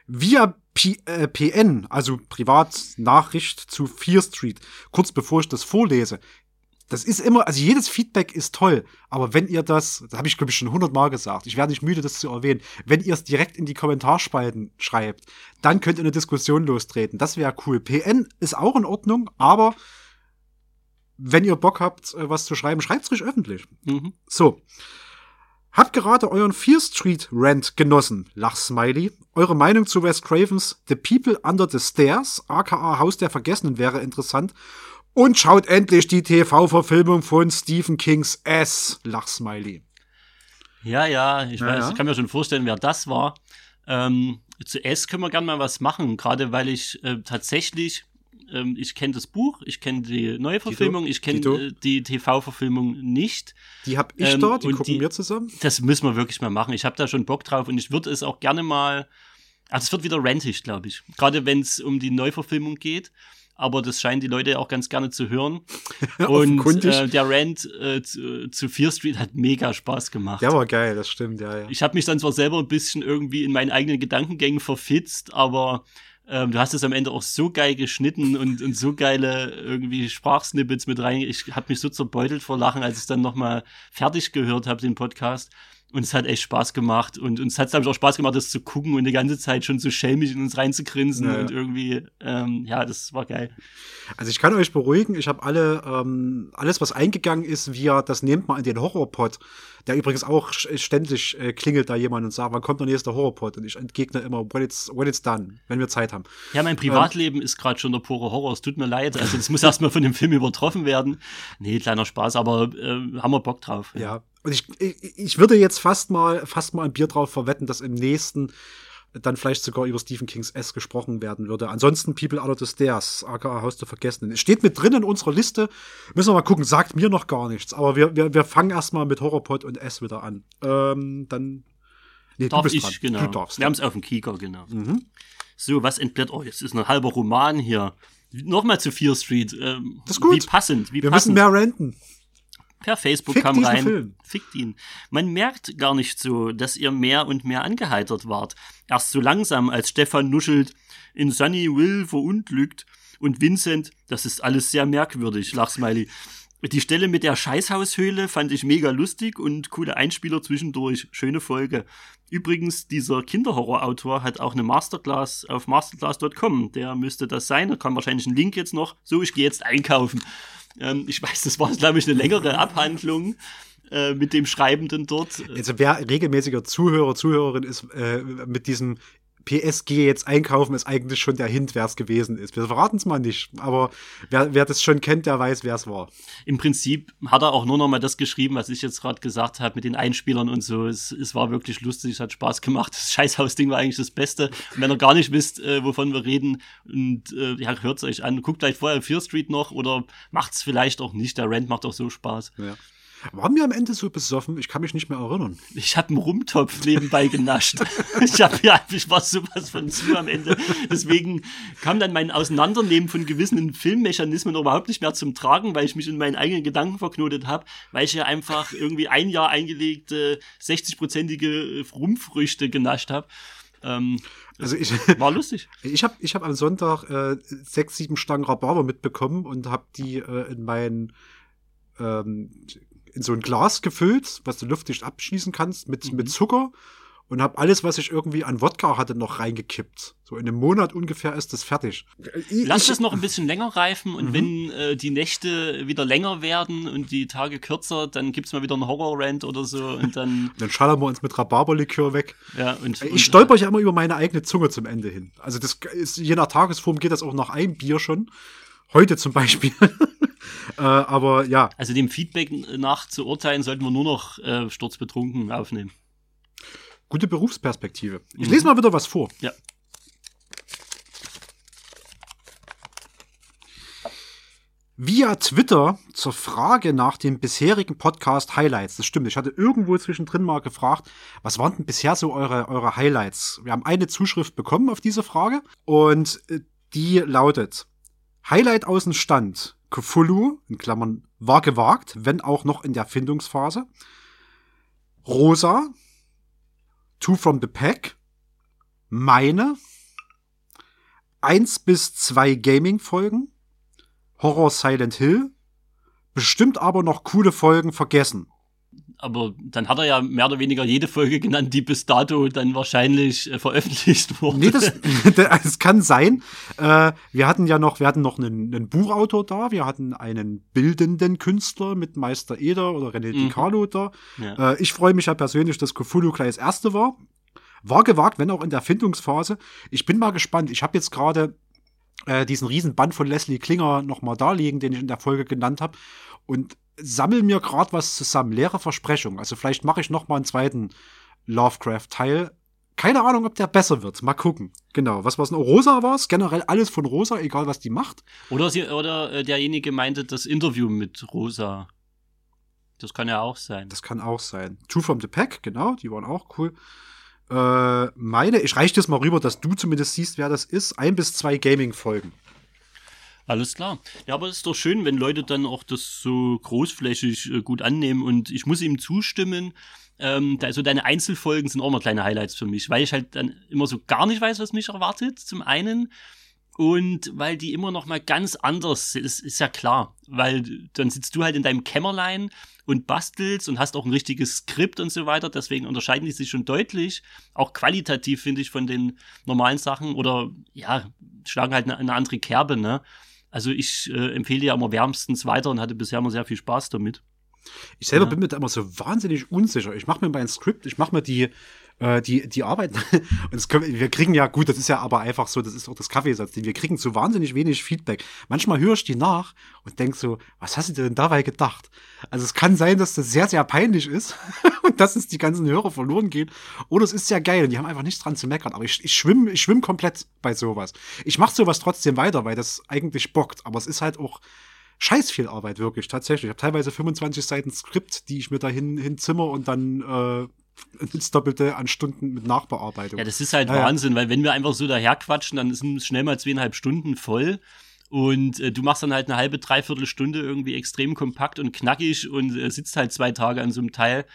Via P äh, PN, also Privatnachricht zu Fear Street, kurz bevor ich das vorlese. Das ist immer, also jedes Feedback ist toll, aber wenn ihr das, das habe ich glaube ich schon hundertmal gesagt, ich werde nicht müde, das zu erwähnen, wenn ihr es direkt in die Kommentarspalten schreibt, dann könnt ihr eine Diskussion lostreten. Das wäre cool. PN ist auch in Ordnung, aber wenn ihr Bock habt, äh, was zu schreiben, schreibt's ruhig öffentlich. Mhm. So. Habt gerade euren Fear Street Rant genossen, Lachsmiley. Eure Meinung zu Wes Cravens The People Under the Stairs, aka Haus der Vergessenen, wäre interessant. Und schaut endlich die TV-Verfilmung von Stephen Kings S, Lachsmiley. Ja, ja, ich weiß, ja. ich kann mir schon vorstellen, wer das war. Ähm, zu S können wir gerne mal was machen, gerade weil ich äh, tatsächlich, ähm, ich kenne das Buch, ich kenne die neue Verfilmung, ich kenne Tito? äh, die TV-Verfilmung nicht. Die hab ich Ähm, da, die und gucken die- wir zusammen. Das müssen wir wirklich mal machen. Ich habe da schon Bock drauf und ich würde es auch gerne mal. Also es wird wieder rantig, glaube ich. Gerade wenn es um die Neuverfilmung geht. Aber das scheinen die Leute auch ganz gerne zu hören. und äh, der Rant äh, zu, zu Fear Street hat mega Spaß gemacht. Der war geil, das stimmt, ja, ja. Ich habe mich dann zwar selber ein bisschen irgendwie in meinen eigenen Gedankengängen verfitzt, aber ähm, du hast es am Ende auch so geil geschnitten und, und so geile irgendwie Sprachsnippets mit rein. Ich habe mich so zerbeutelt vor Lachen, als ich dann nochmal fertig gehört habe, den Podcast. Und es hat echt Spaß gemacht. Und uns hat es, glaube ich, auch Spaß gemacht, das zu gucken und die ganze Zeit schon so schelmisch in uns reinzugrinsen. Ja, ja. Und irgendwie, ähm, ja, das war geil. Also ich kann euch beruhigen, ich habe alle, ähm, alles, was eingegangen ist, via, das nehmt mal in den Horrorpod, der übrigens auch ständig äh, klingelt da jemand und sagt, wann kommt der nächste Horrorpod? Und ich entgegne immer, when it's, when it's done, wenn wir Zeit haben. Ja, mein Privatleben ist gerade schon der pure Horror. Es tut mir leid. Also, das muss erstmal von dem Film übertroffen werden. Nee, kleiner Spaß, aber äh, haben wir Bock drauf. Ja. Und ich, ich, ich würde jetzt fast mal, fast mal ein Bier drauf verwetten, dass im nächsten dann vielleicht sogar über Stephen Kings S gesprochen werden würde. Ansonsten People Under the Stairs, aka Haus der Vergessenen. Es steht mit drin in unserer Liste. Müssen wir mal gucken, sagt mir noch gar nichts. Aber wir, wir, wir fangen erstmal mit Horrorpod und S wieder an. Ähm, dann. Nee, Darf du bist ich, dran. genau. Du darfst. Wir haben es auf dem Kieker, genau. Mhm. So, was entblättert? Oh, jetzt ist ein halber Roman hier. Nochmal zu Fear Street. Ähm, Das ist gut. Wie passend, wie Wir müssen passend. mehr ranten. Per Facebook Fickt kam rein. Film. Fickt ihn. Man merkt gar nicht so, dass ihr mehr und mehr angeheitert wart. Erst so langsam, als Stefan nuschelt, in Sunny Will verunglückt und Vincent, das ist alles sehr merkwürdig, Lachsmiley. Die Stelle mit der Scheißhaushöhle fand ich mega lustig und coole Einspieler zwischendurch. Schöne Folge. Übrigens, dieser Kinderhorrorautor hat auch eine Masterclass auf masterclass.com. Der müsste das sein. Da kam wahrscheinlich ein Link jetzt noch. So, ich gehe jetzt einkaufen. Ähm, ich weiß, das war, glaube ich, eine längere Abhandlung äh, mit dem Schreibenden dort. Also wer regelmäßiger Zuhörer, Zuhörerin ist, äh, mit diesem PSG jetzt einkaufen, ist eigentlich schon der Hint, wer es gewesen ist. Wir verraten es mal nicht, aber wer, wer das schon kennt, der weiß, wer es war. Im Prinzip hat er auch nur noch mal das geschrieben, was ich jetzt gerade gesagt habe mit den Einspielern und so. Es, es war wirklich lustig, es hat Spaß gemacht. Das Scheißhaus-Ding war eigentlich das Beste. Und wenn ihr gar nicht wisst, äh, wovon wir reden, und äh, ja, hört es euch an. Guckt vielleicht vorher Fear Street noch oder macht's vielleicht auch nicht. Der Rant macht auch so Spaß. Ja. Waren wir am Ende so besoffen? Ich kann mich nicht mehr erinnern. Ich habe einen Rumtopf nebenbei genascht. ich hab, ja, ich war sowas von zu am Ende. Deswegen kam dann mein Auseinandernehmen von gewissen Filmmechanismen überhaupt nicht mehr zum Tragen, weil ich mich in meinen eigenen Gedanken verknotet habe, weil ich ja einfach irgendwie ein Jahr eingelegte 60-prozentige Rumfrüchte genascht habe. Ähm, Also ich, war lustig. ich habe ich hab am Sonntag äh, sechs, sieben Stangen Rhabarber mitbekommen und habe die äh, in mein ähm, in so ein Glas gefüllt, was du luftdicht abschließen kannst, mit, Mhm. mit Zucker und habe alles, was ich irgendwie an Wodka hatte, noch reingekippt. So in einem Monat ungefähr ist das fertig. Ich, Lass es noch ein bisschen länger reifen und mhm. wenn äh, die Nächte wieder länger werden und die Tage kürzer, dann gibt's mal wieder einen Horror-Rant oder so und dann. dann schallern wir uns mit Rhabarberlikör weg. Ja, und, ich stolper ja immer über meine eigene Zunge zum Ende hin. Also das ist, je nach Tagesform geht das auch nach einem Bier schon. Heute zum Beispiel. äh, aber ja. Also dem Feedback nach zu urteilen, sollten wir nur noch äh, sturzbetrunken aufnehmen. Gute Berufsperspektive. Ich mhm. lese mal wieder was vor. Ja. Via Twitter zur Frage nach dem bisherigen Podcast Highlights. Das stimmt. Ich hatte irgendwo zwischendrin mal gefragt, was waren denn bisher so eure, eure Highlights? Wir haben eine Zuschrift bekommen auf diese Frage und äh, die lautet Highlight aus dem Stand. Cthulhu, in Klammern, war gewagt, wenn auch noch in der Findungsphase. Rosa, Two from the Pack, meine, eins bis zwei Gaming-Folgen, Horror Silent Hill, bestimmt aber noch coole Folgen vergessen aber dann hat er ja mehr oder weniger jede Folge genannt, die bis dato dann wahrscheinlich äh, veröffentlicht wurde. Nee, das, das kann sein. Äh, wir hatten ja noch, wir hatten noch einen, einen, Buchautor da, wir hatten einen bildenden Künstler mit Meister Eder oder René mhm. Di Carlo da. Ja. Äh, ich freue mich ja persönlich, dass Cthulhu gleich das erste war. War gewagt, wenn auch in der Findungsphase. Ich bin mal gespannt. Ich habe jetzt gerade äh, diesen riesen Band von Leslie Klinger noch mal da liegen, den ich in der Folge genannt habe. Und sammel mir gerade was zusammen. Leere Versprechung. Also vielleicht mache ich noch mal einen zweiten Lovecraft-Teil. Keine Ahnung, ob der besser wird. Mal gucken. Genau. Was was ein Rosa war Generell alles von Rosa, egal was die macht. Oder, sie, oder äh, derjenige meinte das Interview mit Rosa. Das kann ja auch sein. Das kann auch sein. Two from the Pack, genau. Die waren auch cool. Äh, meine, ich reiche das mal rüber, dass du zumindest siehst, wer das ist. Ein bis zwei Gaming-Folgen. Alles klar. Ja, aber es ist doch schön, wenn Leute dann auch das so großflächig äh, gut annehmen und ich muss ihm zustimmen. Ähm, also deine Einzelfolgen sind auch mal kleine Highlights für mich, weil ich halt dann immer so gar nicht weiß, was mich erwartet, zum einen. Und weil die immer noch mal ganz anders ist, ist ja klar. Weil dann sitzt du halt in deinem Kämmerlein und bastelst und hast auch ein richtiges Skript und so weiter. Deswegen unterscheiden die sich schon deutlich. Auch qualitativ, finde ich, von den normalen Sachen. Oder ja, schlagen halt eine, eine andere Kerbe, ne? Also ich äh, empfehle ja immer wärmstens weiter und hatte bisher immer sehr viel Spaß damit. Ich selber ja. bin mir da immer so wahnsinnig unsicher. Ich mache mir mein Skript, ich mache mir die, äh, die, die Arbeit. und das können, wir kriegen ja, gut, das ist ja aber einfach so, das ist auch das Kaffeesatz, wir kriegen so wahnsinnig wenig Feedback. Manchmal höre ich die nach und denk so, was hast du denn dabei gedacht? Also es kann sein, dass das sehr, sehr peinlich ist und dass uns die ganzen Hörer verloren gehen. Oder es ist sehr geil und die haben einfach nichts dran zu meckern. Aber ich, ich schwimme ich schwimm komplett bei sowas. Ich mache sowas trotzdem weiter, weil das eigentlich bockt. Aber es ist halt auch scheiß viel Arbeit, wirklich, tatsächlich. Ich habe teilweise 25 Seiten Skript, die ich mir dahin hinzimmer und dann äh, das Doppelte an Stunden mit Nachbearbeitung. Ja, das ist halt ja, Wahnsinn, weil wenn wir einfach so daherquatschen, dann sind es schnell mal zweieinhalb Stunden voll. Und äh, du machst dann halt eine halbe, dreiviertel Stunde irgendwie extrem kompakt und knackig und äh, sitzt halt zwei Tage an so einem Teil.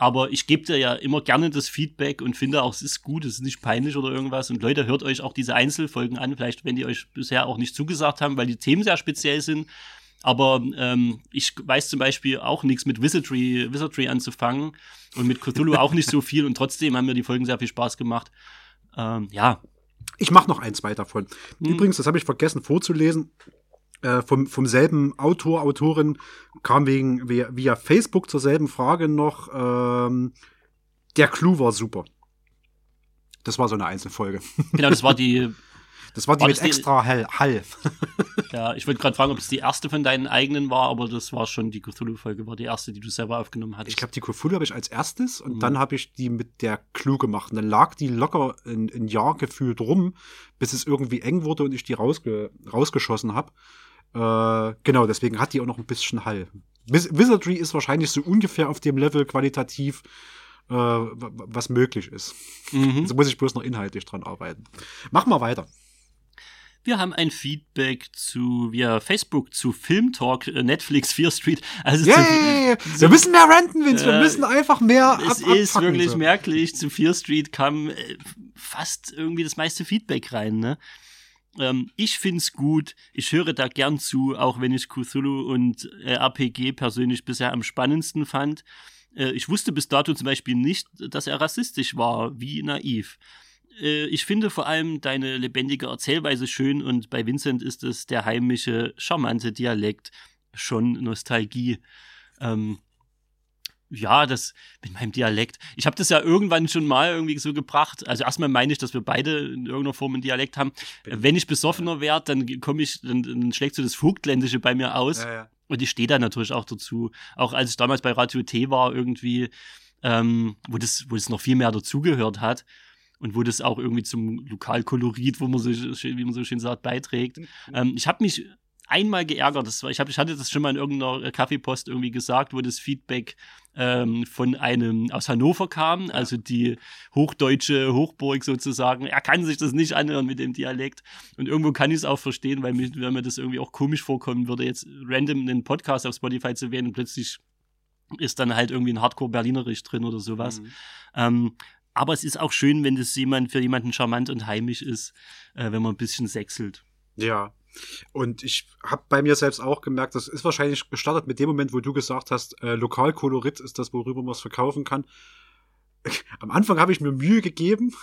Aber ich gebe dir ja immer gerne das Feedback und finde auch, es ist gut, es ist nicht peinlich oder irgendwas. Und Leute, hört euch auch diese Einzelfolgen an, vielleicht wenn die euch bisher auch nicht zugesagt haben, weil die Themen sehr speziell sind. Aber ähm, ich weiß zum Beispiel auch nichts mit Wizardry, Wizardry anzufangen und mit Cthulhu auch nicht so viel und trotzdem haben mir die Folgen sehr viel Spaß gemacht. Ähm, ja. Ich mache noch ein, zwei davon. Hm. Übrigens, das habe ich vergessen vorzulesen. Äh, vom, vom selben Autor, Autorin kam wegen via, via Facebook zur selben Frage noch, ähm, der Clou war super. Das war so eine Einzelfolge. Genau, das war die Das war die war mit extra Hall. Hall. ja, ich wollte gerade fragen, ob es die erste von deinen eigenen war, aber das war schon die Cthulhu-Folge, war die erste, die du selber aufgenommen hattest. Ich glaube, die Cthulhu habe ich als erstes und mhm. dann habe ich die mit der Clue gemacht. Und dann lag die locker ein, ein, Jahr gefühlt rum, bis es irgendwie eng wurde und ich die rausge rausgeschossen habe. Äh, genau, deswegen hat die auch noch ein bisschen Hall. Wizardry ist wahrscheinlich so ungefähr auf dem Level qualitativ, äh, was möglich ist. Mhm. Also muss ich bloß noch inhaltlich dran arbeiten. Mach mal weiter. Wir haben ein Feedback zu via Facebook zu Filmtalk äh, Netflix Fear Street. Also yeah, zu, wir müssen mehr renten, Vince. Wir äh, müssen einfach mehr. Es ab, ist wirklich so. merklich. Zu Fear Street kam äh, fast irgendwie das meiste Feedback rein. Ne? Ähm, ich find's gut. Ich höre da gern zu, auch wenn ich Cthulhu und äh, RPG persönlich bisher am spannendsten fand. Äh, ich wusste bis dato zum Beispiel nicht, dass er rassistisch war. Wie naiv. Äh, ich finde vor allem deine lebendige Erzählweise schön und bei Vincent ist es der heimische, charmante Dialekt. Schon Nostalgie. Ähm, ja, das mit meinem Dialekt. Ich habe das ja irgendwann schon mal irgendwie so gebracht. Also erstmal meine ich, dass wir beide in irgendeiner Form einen Dialekt haben. Wenn ich besoffener werde, dann komme ich, dann, dann schlägt so das Vogtländische bei mir aus. Ja, ja. Und ich stehe da natürlich auch dazu. Auch als ich damals bei Radio T war, irgendwie, ähm, wo das, wo das noch viel mehr dazugehört hat und wo das auch irgendwie zum Lokalkolorit, wo man so, wie man so schön sagt, beiträgt. Mhm. Ähm, ich habe mich einmal geärgert. Das war, ich, hab, ich hatte das schon mal in irgendeiner Kaffeepost irgendwie gesagt, wo das Feedback ähm, von einem aus Hannover kam, ja. also die hochdeutsche Hochburg sozusagen. Er kann sich das nicht anhören mit dem Dialekt. Und irgendwo kann ich es auch verstehen, weil mir, mir das irgendwie auch komisch vorkommen würde, jetzt random einen Podcast auf Spotify zu wählen und plötzlich ist dann halt irgendwie ein Hardcore-Berlinerisch drin oder sowas. Mhm. Ähm, aber es ist auch schön, wenn das jemand für jemanden charmant und heimisch ist, äh, wenn man ein bisschen sechselt. Ja, und ich habe bei mir selbst auch gemerkt, das ist wahrscheinlich gestartet mit dem Moment, wo du gesagt hast, äh, Lokalkolorit ist das, worüber man es verkaufen kann. Am Anfang habe ich mir Mühe gegeben,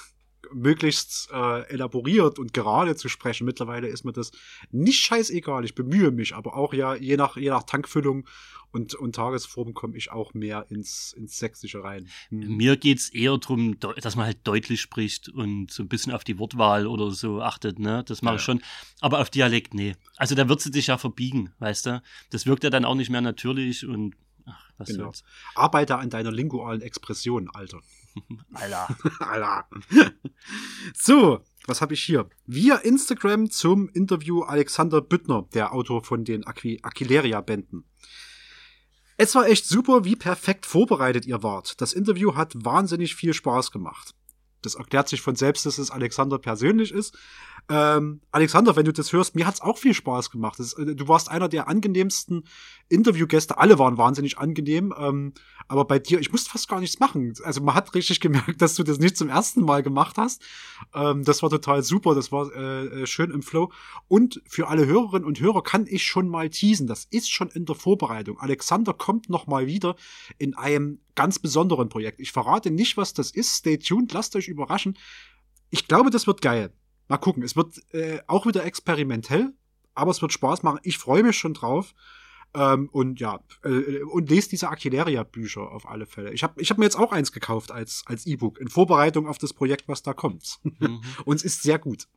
möglichst äh, elaboriert und gerade zu sprechen. Mittlerweile ist mir das nicht scheißegal. Ich bemühe mich, aber auch ja je nach, je nach Tankfüllung und, und Tagesform komme ich auch mehr ins, ins Sächsische rein. Hm. Mir geht's eher darum, dass man halt deutlich spricht und so ein bisschen auf die Wortwahl oder so achtet, ne? Das mache ja. ich schon. Aber auf Dialekt, nee. Also da wird sie dich ja verbiegen, weißt du? Das wirkt ja dann auch nicht mehr natürlich und ach, was genau. soll's. Arbeite an deiner lingualen Expression, Alter. Alter. Alter. so, was habe ich hier? Via Instagram zum Interview Alexander Büttner, der Autor von den Aqu Aquileria-Bänden. Es war echt super, wie perfekt vorbereitet ihr wart. Das Interview hat wahnsinnig viel Spaß gemacht. Das erklärt sich von selbst, dass es Alexander persönlich ist. Ähm, Alexander, wenn du das hörst, mir hat's auch viel Spaß gemacht. Das, äh, du warst einer der angenehmsten Interviewgäste. Alle waren wahnsinnig angenehm. Ähm, aber bei dir, ich musste fast gar nichts machen. Also man hat richtig gemerkt, dass du das nicht zum ersten Mal gemacht hast. Ähm, das war total super. Das war äh, äh, schön im Flow. Und für alle Hörerinnen und Hörer kann ich schon mal teasen. Das ist schon in der Vorbereitung. Alexander kommt noch mal wieder in einem ganz besonderen Projekt. Ich verrate nicht, was das ist. Stay tuned. Lasst euch überraschen. Ich glaube, das wird geil. Mal gucken. Es wird äh, auch wieder experimentell, aber es wird Spaß machen. Ich freue mich schon drauf. Ähm, und ja, äh, und lest diese Aquileria-Bücher auf alle Fälle. Ich habe ich hab mir jetzt auch eins gekauft als, als E-Book in Vorbereitung auf das Projekt, was da kommt. Mhm. und es ist sehr gut.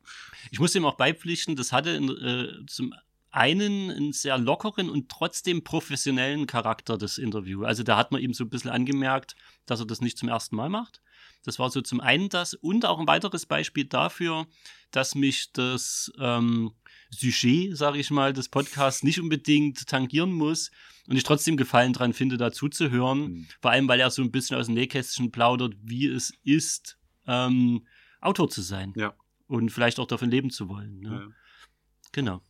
Ich muss dem auch beipflichten, das hatte in, äh, zum einen einen sehr lockeren und trotzdem professionellen Charakter, das Interview. Also da hat man ihm so ein bisschen angemerkt, dass er das nicht zum ersten Mal macht. Das war so zum einen das und auch ein weiteres Beispiel dafür, dass mich das ähm, Sujet, sage ich mal, des Podcasts nicht unbedingt tangieren muss und ich trotzdem Gefallen dran finde, dazu zu hören. Mhm. Vor allem, weil er so ein bisschen aus dem Nähkästchen plaudert, wie es ist, ähm, Autor zu sein. Ja. Und vielleicht auch davon leben zu wollen. Ne? Ja. Genau.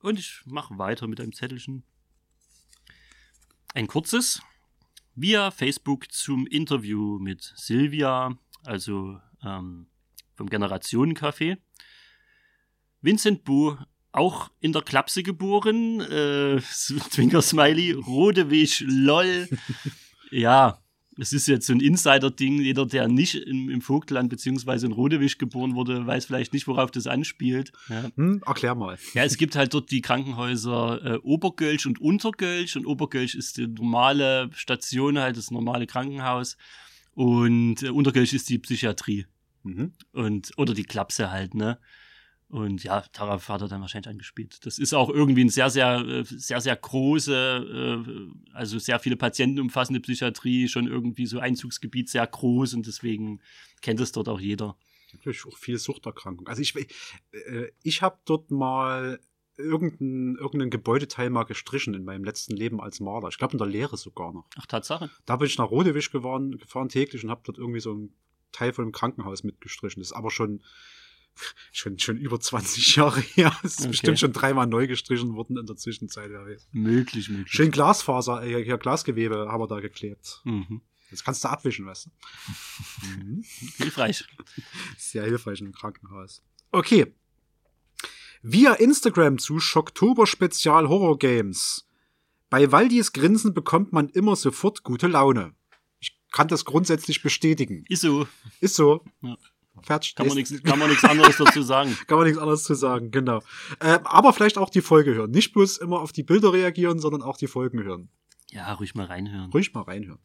Und ich mache weiter mit einem Zettelchen. Ein kurzes via Facebook zum Interview mit Silvia, also ähm, vom Generationencafé. Vincent Bu, auch in der Klapse geboren, äh, Zwinker-Smiley, Rodewig, lol. ja, es ist jetzt so ein Insider-Ding. Jeder, der nicht im, im Vogtland bzw. in Rodewisch geboren wurde, weiß vielleicht nicht, worauf das anspielt. Ja. Hm, erklär mal. Ja, es gibt halt dort die Krankenhäuser äh, Obergölsch und Untergölsch. Und Obergölsch ist die normale Station, halt das normale Krankenhaus. Und äh, Untergölsch ist die Psychiatrie. Mhm. Und, oder die Klapse halt, ne? Und ja, Taraf hat er dann wahrscheinlich angespielt. Das ist auch irgendwie ein sehr, sehr, äh, sehr, sehr große, äh, also sehr viele Patienten umfassende Psychiatrie, schon irgendwie so Einzugsgebiet sehr groß und deswegen kennt es dort auch jeder. Natürlich auch viele Suchterkrankungen. Also ich, äh, ich habe dort mal irgendein, irgendein Gebäudeteil mal gestrichen in meinem letzten Leben als Maler. Ich glaube in der Lehre sogar noch. Ach, Tatsache. Da bin ich nach Rodewisch gefahren, gefahren täglich und habe dort irgendwie so ein Teil von einem Krankenhaus mitgestrichen. Das ist aber schon schon, schon über 20 Jahre her. Es ist okay. bestimmt schon dreimal neu gestrichen worden in der Zwischenzeit. Ja. Möglich, möglich. Schön Glasfaser, äh, ja, Glasgewebe haben wir da geklebt. Mhm. Das kannst du abwischen, weißt du? Mhm. Hilfreich. Sehr hilfreich im Krankenhaus. Okay. Via Instagram zu Schocktober Spezial Horror Games. Bei Waldis Grinsen bekommt man immer sofort gute Laune. kann das grundsätzlich bestätigen. Ist so. Ist so. Ja. Fertig. Kann man nichts kann man nichts anderes dazu sagen. Kann man nichts anderes zu sagen, genau. Äh, aber vielleicht auch die Folge hören. Nicht bloß immer auf die Bilder reagieren, sondern auch die Folgen hören. Ja, ruhig mal reinhören. Ruhig mal reinhören.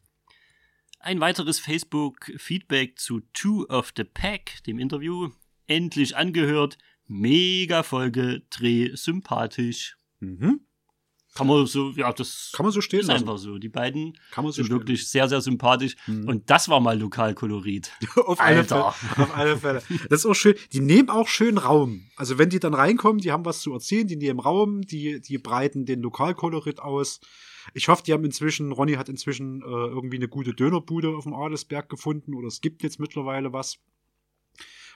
Ein weiteres Facebook-Feedback zu Two of the Pack, dem Interview. Endlich angehört. Mega Folge, Dreh, sympathisch. Mhm. Kann man so, ja, das Kann man so stehen ist lassen. einfach so. Die beiden Kann man so sind wirklich sehr, sehr sympathisch. Mhm. Und das war mal Lokalkolorit. Auf alle. Fälle, auf alle Fälle. Das ist auch schön. Die nehmen auch schön Raum. Also wenn die dann reinkommen, die haben was zu erzählen, die nehmen Raum, die, die breiten den Lokalkolorit aus. Ich hoffe, die haben inzwischen, Ronny hat inzwischen äh, irgendwie eine gute Dönerbude auf dem Adelsberg gefunden oder es gibt jetzt mittlerweile was.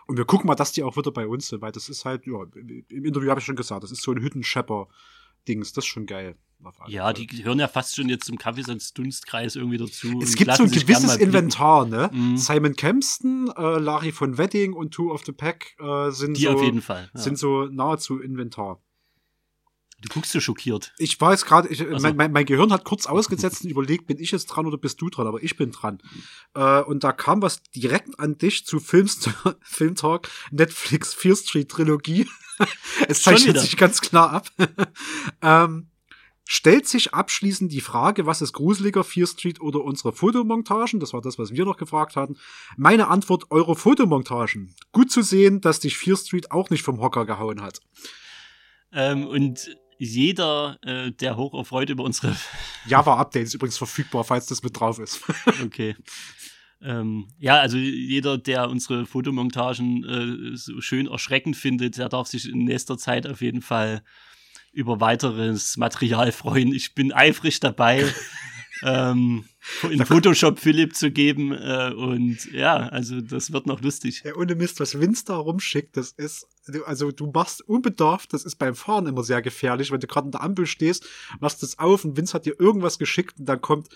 Und wir gucken mal, dass die auch wieder bei uns sind, weil das ist halt, ja, im Interview habe ich schon gesagt, das ist so ein Hüttenschepper-Dings, das ist schon geil. Ja, die hören ja fast schon jetzt zum Kaffeesands-Dunstkreis irgendwie dazu. Es gibt so ein gewisses. Inventar, ne? Mhm. Simon Kempston, äh, Larry von Wedding und Two of the Pack äh, sind, Die so, auf jeden Fall. Ja. sind so nahezu Inventar. Du guckst so schockiert. Ich war jetzt gerade, ich- Ach so. mein, mein, mein Gehirn hat kurz ausgesetzt und überlegt, bin ich jetzt dran oder bist du dran? Aber ich bin dran. Äh, und da kam was direkt an dich zu Films, Filmtalk, Netflix Fear Street Trilogie. es zeichnet sich ganz klar ab. ähm, stellt sich abschließend die Frage, was ist gruseliger, Fear Street oder unsere Fotomontagen? Das war das, was wir noch gefragt hatten. Meine Antwort, eure Fotomontagen. Gut zu sehen, dass dich Fear Street auch nicht vom Hocker gehauen hat. Ähm, und jeder, äh, der hoch erfreut über unsere Java-Update ist übrigens verfügbar, falls das mit drauf ist. Okay. Ähm, ja, also jeder, der unsere Fotomontagen äh, so schön erschreckend findet, der darf sich in nächster Zeit auf jeden Fall über weiteres Material freuen. Ich bin eifrig dabei, ähm, in Photoshop Philipp zu geben. Äh, und ja, also das wird noch lustig. Ja, ohne Mist, was Vince da rumschickt, das ist, also du machst unbedarft, das ist beim Fahren immer sehr gefährlich, wenn du gerade an der Ampel stehst, machst das auf und Vince hat dir irgendwas geschickt und dann kommt,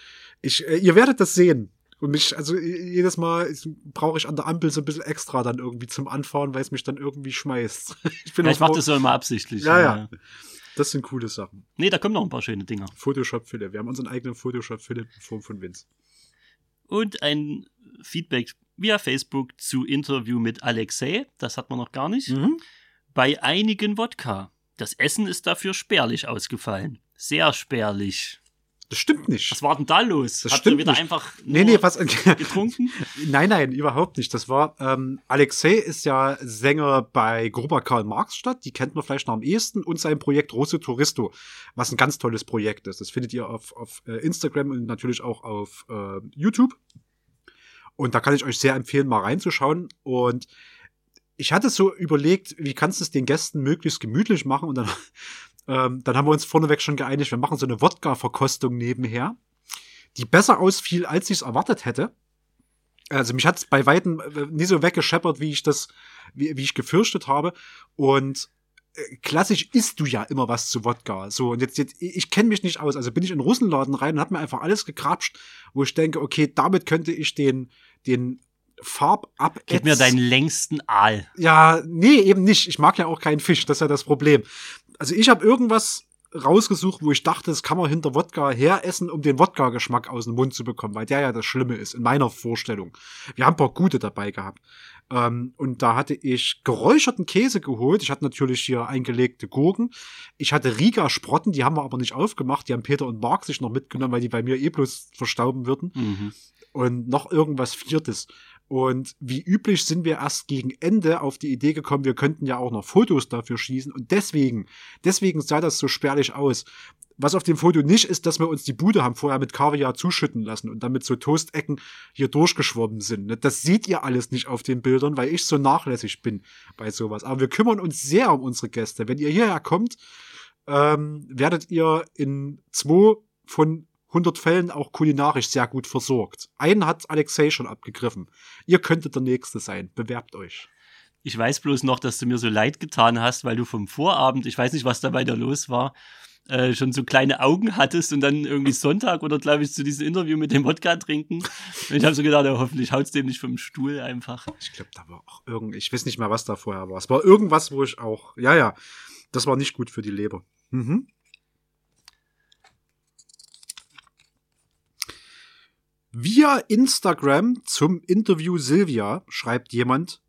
ich, äh, ihr werdet das sehen. Und mich, also äh, jedes Mal brauche ich an der Ampel so ein bisschen extra dann irgendwie zum Anfahren, weil es mich dann irgendwie schmeißt. Ich auch macht froh- das so immer absichtlich. Ja, ja. Das sind coole Sachen. Nee, da kommen noch ein paar schöne Dinger. Photoshop Philipp. Wir haben unseren eigenen Photoshop Philipp in Form von Vince. Und ein Feedback via Facebook zu Interview mit Alexei. Das hat man noch gar nicht. Mhm. Bei einigen Wodka. Das Essen ist dafür spärlich ausgefallen. Sehr spärlich. Das stimmt nicht. Was war denn da los? Das Habt stimmt ihr wieder nicht. einfach Nee, nee, was, getrunken? Nein, nein, überhaupt nicht. Das war, ähm, Alexei ist ja Sänger bei Gruber Karl Marx-Stadt, die kennt man vielleicht noch am ehesten, und sein Projekt Rosso Touristo, was ein ganz tolles Projekt ist. Das findet ihr auf, auf äh, Instagram und natürlich auch auf äh, YouTube. Und da kann ich euch sehr empfehlen, mal reinzuschauen. Und ich hatte so überlegt, wie kannst du es den Gästen möglichst gemütlich machen? Und dann, ähm, dann haben wir uns vorneweg schon geeinigt, wir machen so eine Wodka-Verkostung nebenher, die besser ausfiel, als ich es erwartet hätte. Also mich hat es bei Weitem äh, nie so weggescheppert, wie ich das, wie, wie ich gefürchtet habe. Und äh, klassisch isst du ja immer was zu Wodka. So, und jetzt, jetzt ich kenne mich nicht aus. Also bin ich in Russenladen rein und hab mir einfach alles gekrapscht, wo ich denke, okay, damit könnte ich den, den Farb Gib mir deinen längsten Aal. ja, nee, eben nicht. Ich mag ja auch keinen Fisch, das ist ja das Problem. Also ich habe irgendwas rausgesucht, wo ich dachte, das kann man hinter Wodka heressen, um den Wodka-Geschmack aus dem Mund zu bekommen, weil der ja das Schlimme ist, in meiner Vorstellung. Wir haben ein paar gute dabei gehabt. Ähm, und da hatte ich geräucherten Käse geholt. Ich hatte natürlich hier eingelegte Gurken. Ich hatte Riga-Sprotten, die haben wir aber nicht aufgemacht. Die haben Peter und Mark sich noch mitgenommen, weil die bei mir eh bloß verstauben würden Mhm. Und noch irgendwas Viertes. Und wie üblich sind wir erst gegen Ende auf die Idee gekommen, wir könnten ja auch noch Fotos dafür schießen. Und deswegen, deswegen sah das so spärlich aus. Was auf dem Foto nicht ist, dass wir uns die Bude haben vorher mit Kaviar zuschütten lassen und damit so Toastecken hier durchgeschwommen sind. ne? Das seht ihr alles nicht auf den Bildern, weil ich so nachlässig bin bei sowas. Aber wir kümmern uns sehr um unsere Gäste. Wenn ihr hierher kommt, ähm, werdet ihr in zwei von 100 Fällen auch kulinarisch sehr gut versorgt. Einen hat Alexei schon abgegriffen. Ihr könntet der Nächste sein. Bewerbt euch. Ich weiß bloß noch, dass du mir so leid getan hast, weil du vom Vorabend, ich weiß nicht, was da bei dir los war, äh, schon so kleine Augen hattest und dann irgendwie Sonntag oder glaube ich zu diesem Interview mit dem Wodka trinken. Und ich habe so gedacht, ja, hoffentlich haut's dem nicht vom Stuhl einfach. Ich glaube, da war auch irgend, ich weiß nicht mehr, was da vorher war. Es war irgendwas, wo ich auch, ja, ja, das war nicht gut für die Leber. Mhm. Via Instagram zum Interview Silvia schreibt jemand,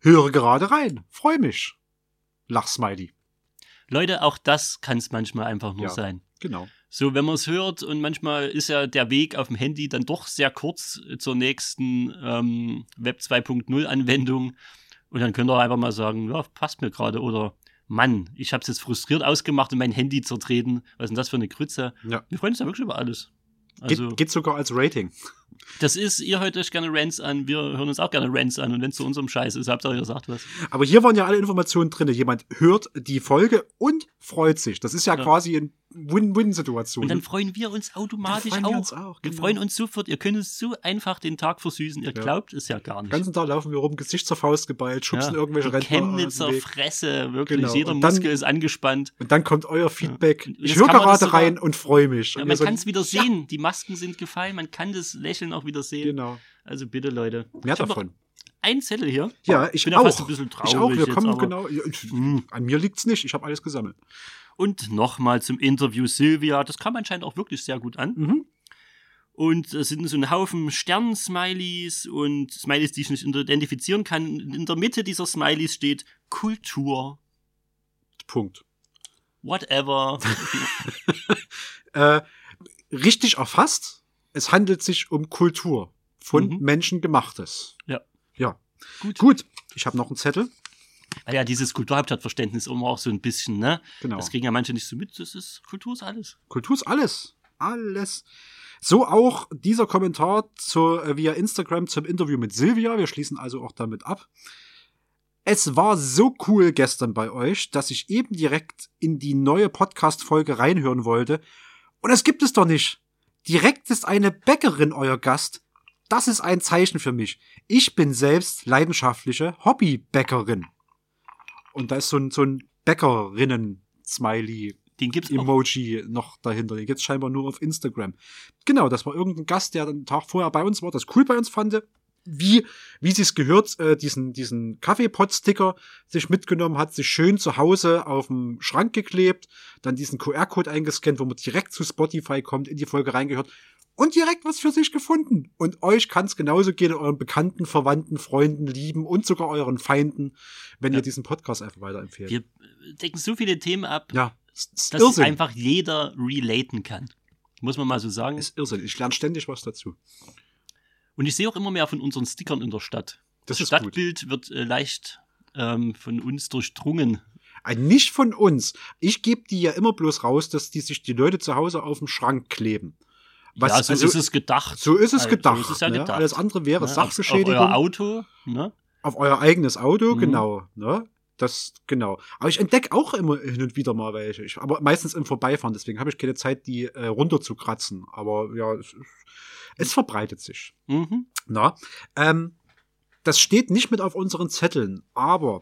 höre gerade rein, freu mich. Lachsmiley. Leute, auch das kann es manchmal einfach nur Ja. sein. Genau. So, wenn man es hört und manchmal ist ja der Weg auf dem Handy dann doch sehr kurz zur nächsten ähm, Web 2.0 Anwendung und dann könnt ihr einfach mal sagen, ja, passt mir gerade oder Mann, ich habe es jetzt frustriert ausgemacht und mein Handy zertreten. Was ist denn das für eine Krütze? Ja. Wir freuen uns ja wirklich über alles. Also, Geht, geht sogar als Rating. Das ist, ihr hört euch gerne Rants an, wir hören uns auch gerne Rants an und wenn es zu unserem Scheiß ist, habt ihr ihr sagt was. Aber hier waren ja alle Informationen drin. Jemand hört die Folge und freut sich. Das ist ja, Ja. quasi eine Win-Win-Situation. Und dann freuen wir uns automatisch freuen auch. wir uns auch, Wir genau. freuen uns sofort. Ihr könnt uns so einfach den Tag versüßen. Ihr Ja. glaubt es ja gar Den nicht. ganzen Tag laufen wir rum, Gesicht zur Faust geballt, schubsen Ja, irgendwelche Rentner Chemnitzer. Fresse, wirklich. Genau. Jeder dann- Muskel ist angespannt. Und dann kommt euer Feedback. Ich höre gerade rein und freue mich. Und man kann es wieder sehen. Die Masken sind gefallen. Man kann das Lächeln auch wieder sehen. Genau. Also bitte, Leute. Mehr Ich davon. Einen Zettel hier. Ja, ich bin auch. fast ein bisschen ich auch. traurig Wir jetzt, kommen aber- genau. Ich- Hm. An mir liegt's nicht. Ich habe alles gesammelt. Und nochmal zum Interview Silvia. Das kam anscheinend auch wirklich sehr gut an. Mhm. Und es sind so ein Haufen Stern-Smileys und Smileys, die ich nicht identifizieren kann. In der Mitte dieser Smileys steht Kultur. Punkt. Whatever. Äh, richtig erfasst. Es handelt sich um Kultur von Mhm. Menschen gemachtes. Ja. Ja. Gut. Gut. Ich habe noch einen Zettel. Weil ja dieses Kulturhauptstadtverständnis immer auch so ein bisschen, ne? Genau. Das kriegen ja manche nicht so mit. Das ist Kultur ist alles. Kultur ist alles. Alles. So auch dieser Kommentar zu, äh, via Instagram zum Interview mit Silvia. Wir schließen also auch damit ab. Es war so cool gestern bei euch, dass ich eben direkt in die neue Podcast-Folge reinhören wollte. Und das gibt es doch nicht. Direkt ist eine Bäckerin euer Gast. Das ist ein Zeichen für mich. Ich bin selbst leidenschaftliche Hobbybäckerin. Und da ist so ein, so ein Bäckerinnen-Smiley Den gibt's auch. Emoji noch dahinter. Den gibt's scheinbar nur auf Instagram. Genau, das war irgendein Gast, der den Tag vorher bei uns war, das cool bei uns fand. Wie, wie sie es gehört, äh, diesen, diesen Kaffeepot-Sticker sich mitgenommen hat, sich schön zu Hause auf dem Schrank geklebt, dann diesen QR-Code eingescannt, wo man direkt zu Spotify kommt, in die Folge reingehört und direkt was für sich gefunden. Und euch kann es genauso gehen, euren Bekannten, Verwandten, Freunden, Lieben und sogar euren Feinden, wenn Ja. ihr diesen Podcast einfach weiterempfehlt. Wir decken so viele Themen ab, ja, dass Irrsinn. einfach jeder relaten kann. Muss man mal so sagen. ist Irrsinn. Ich lerne ständig was dazu. Und ich sehe auch immer mehr von unseren Stickern in der Stadt. Das Das ist gut. Stadtbild wird äh, leicht ähm, von uns durchdrungen. Ein nicht von uns. Ich gebe die ja immer bloß raus, dass die sich die Leute zu Hause auf dem Schrank kleben. Was, ja, so also, ist es gedacht. so ist es Also, gedacht. So ist es ja ne? gedacht. Alles andere wäre Ne? Auf, auf Sachbeschädigung. euer Auto. Ne? auf euer eigenes Auto, Mhm. genau. Ne? Das, genau. Aber ich entdecke auch immer hin und wieder mal welche. Ich, aber meistens im Vorbeifahren, deswegen habe ich keine Zeit, die äh, runterzukratzen. Aber ja, es, es verbreitet sich. Mhm. Na, ähm, das steht nicht mit auf unseren Zetteln, aber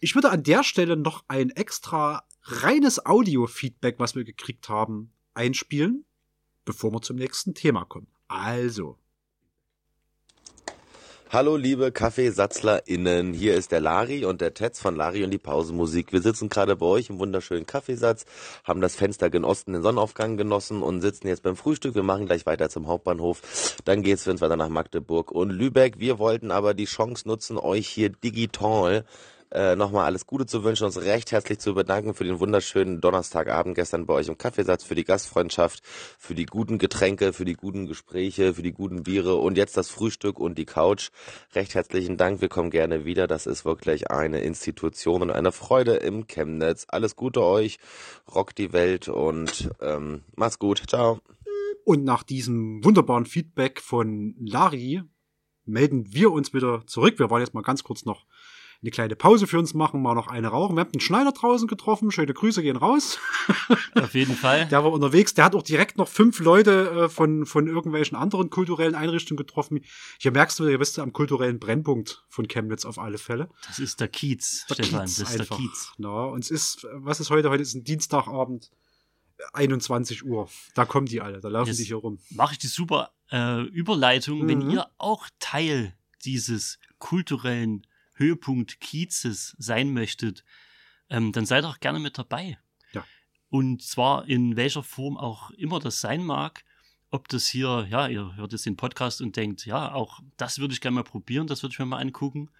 ich würde an der Stelle noch ein extra reines Audio-Feedback, was wir gekriegt haben, einspielen, bevor wir zum nächsten Thema kommen. Also, Hallo liebe KaffeesatzlerInnen, hier ist der Lari und der Tetz von Lari und die Pausenmusik. Wir sitzen gerade bei euch im wunderschönen Kaffeesatz, haben das Fenster genossen, den Sonnenaufgang genossen und sitzen jetzt beim Frühstück. Wir machen gleich weiter zum Hauptbahnhof. Dann geht's für uns weiter nach Magdeburg und Lübeck. Wir wollten aber die Chance nutzen, euch hier digital äh, nochmal alles Gute zu wünschen, uns recht herzlich zu bedanken für den wunderschönen Donnerstagabend gestern bei euch im Kaffeesatz, für die Gastfreundschaft, für die guten Getränke, für die guten Gespräche, für die guten Biere und jetzt das Frühstück und die Couch. Recht herzlichen Dank, wir kommen gerne wieder. Das ist wirklich eine Institution und eine Freude im Chemnitz. Alles Gute euch, rockt die Welt und ähm, macht's gut. Ciao. und nach diesem wunderbaren Feedback von Lari melden wir uns wieder zurück. Wir wollen jetzt mal ganz kurz noch eine kleine Pause für uns machen, mal noch eine rauchen. Wir haben den Schneider draußen getroffen. Schöne Grüße gehen raus. Auf jeden Fall. Der war unterwegs. Der hat auch direkt noch fünf Leute äh, von, von irgendwelchen anderen kulturellen Einrichtungen getroffen. Hier merkst du, ihr bist ja am kulturellen Brennpunkt von Chemnitz auf alle Fälle. Das ist der Kiez, Der Stefan. Kiez das ist einfach. der Kiez. Na, und es ist, was ist heute? Heute ist ein Dienstagabend, 21 Uhr. Da kommen die alle, da laufen Yes. die hier rum. Mache ich die super äh, Überleitung. Wenn Mhm. ihr auch Teil dieses kulturellen Höhepunkt Kiezes sein möchtet, ähm, dann seid auch gerne mit dabei. Ja. Und zwar in welcher Form auch immer das sein mag. ob das hier, ja, ihr hört jetzt den Podcast und denkt, ja, auch das würde ich gerne mal probieren, das würde ich mir mal angucken.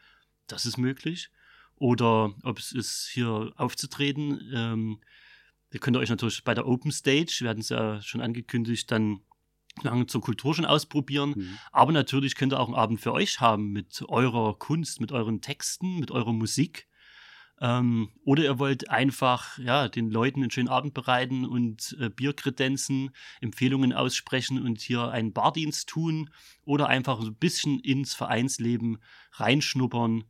Das ist möglich. Oder ob es ist, hier aufzutreten. Ähm, ihr könnt euch natürlich bei der Open Stage, wir hatten es ja schon angekündigt, dann lange zur Kultur schon ausprobieren. Mhm. Aber natürlich könnt ihr auch einen Abend für euch haben mit eurer Kunst, mit euren Texten, mit eurer Musik. Ähm, oder ihr wollt einfach ja, den Leuten einen schönen Abend bereiten und äh, Bierkredenzen, Empfehlungen aussprechen und hier einen Bardienst tun. Oder einfach so ein bisschen ins Vereinsleben reinschnuppern.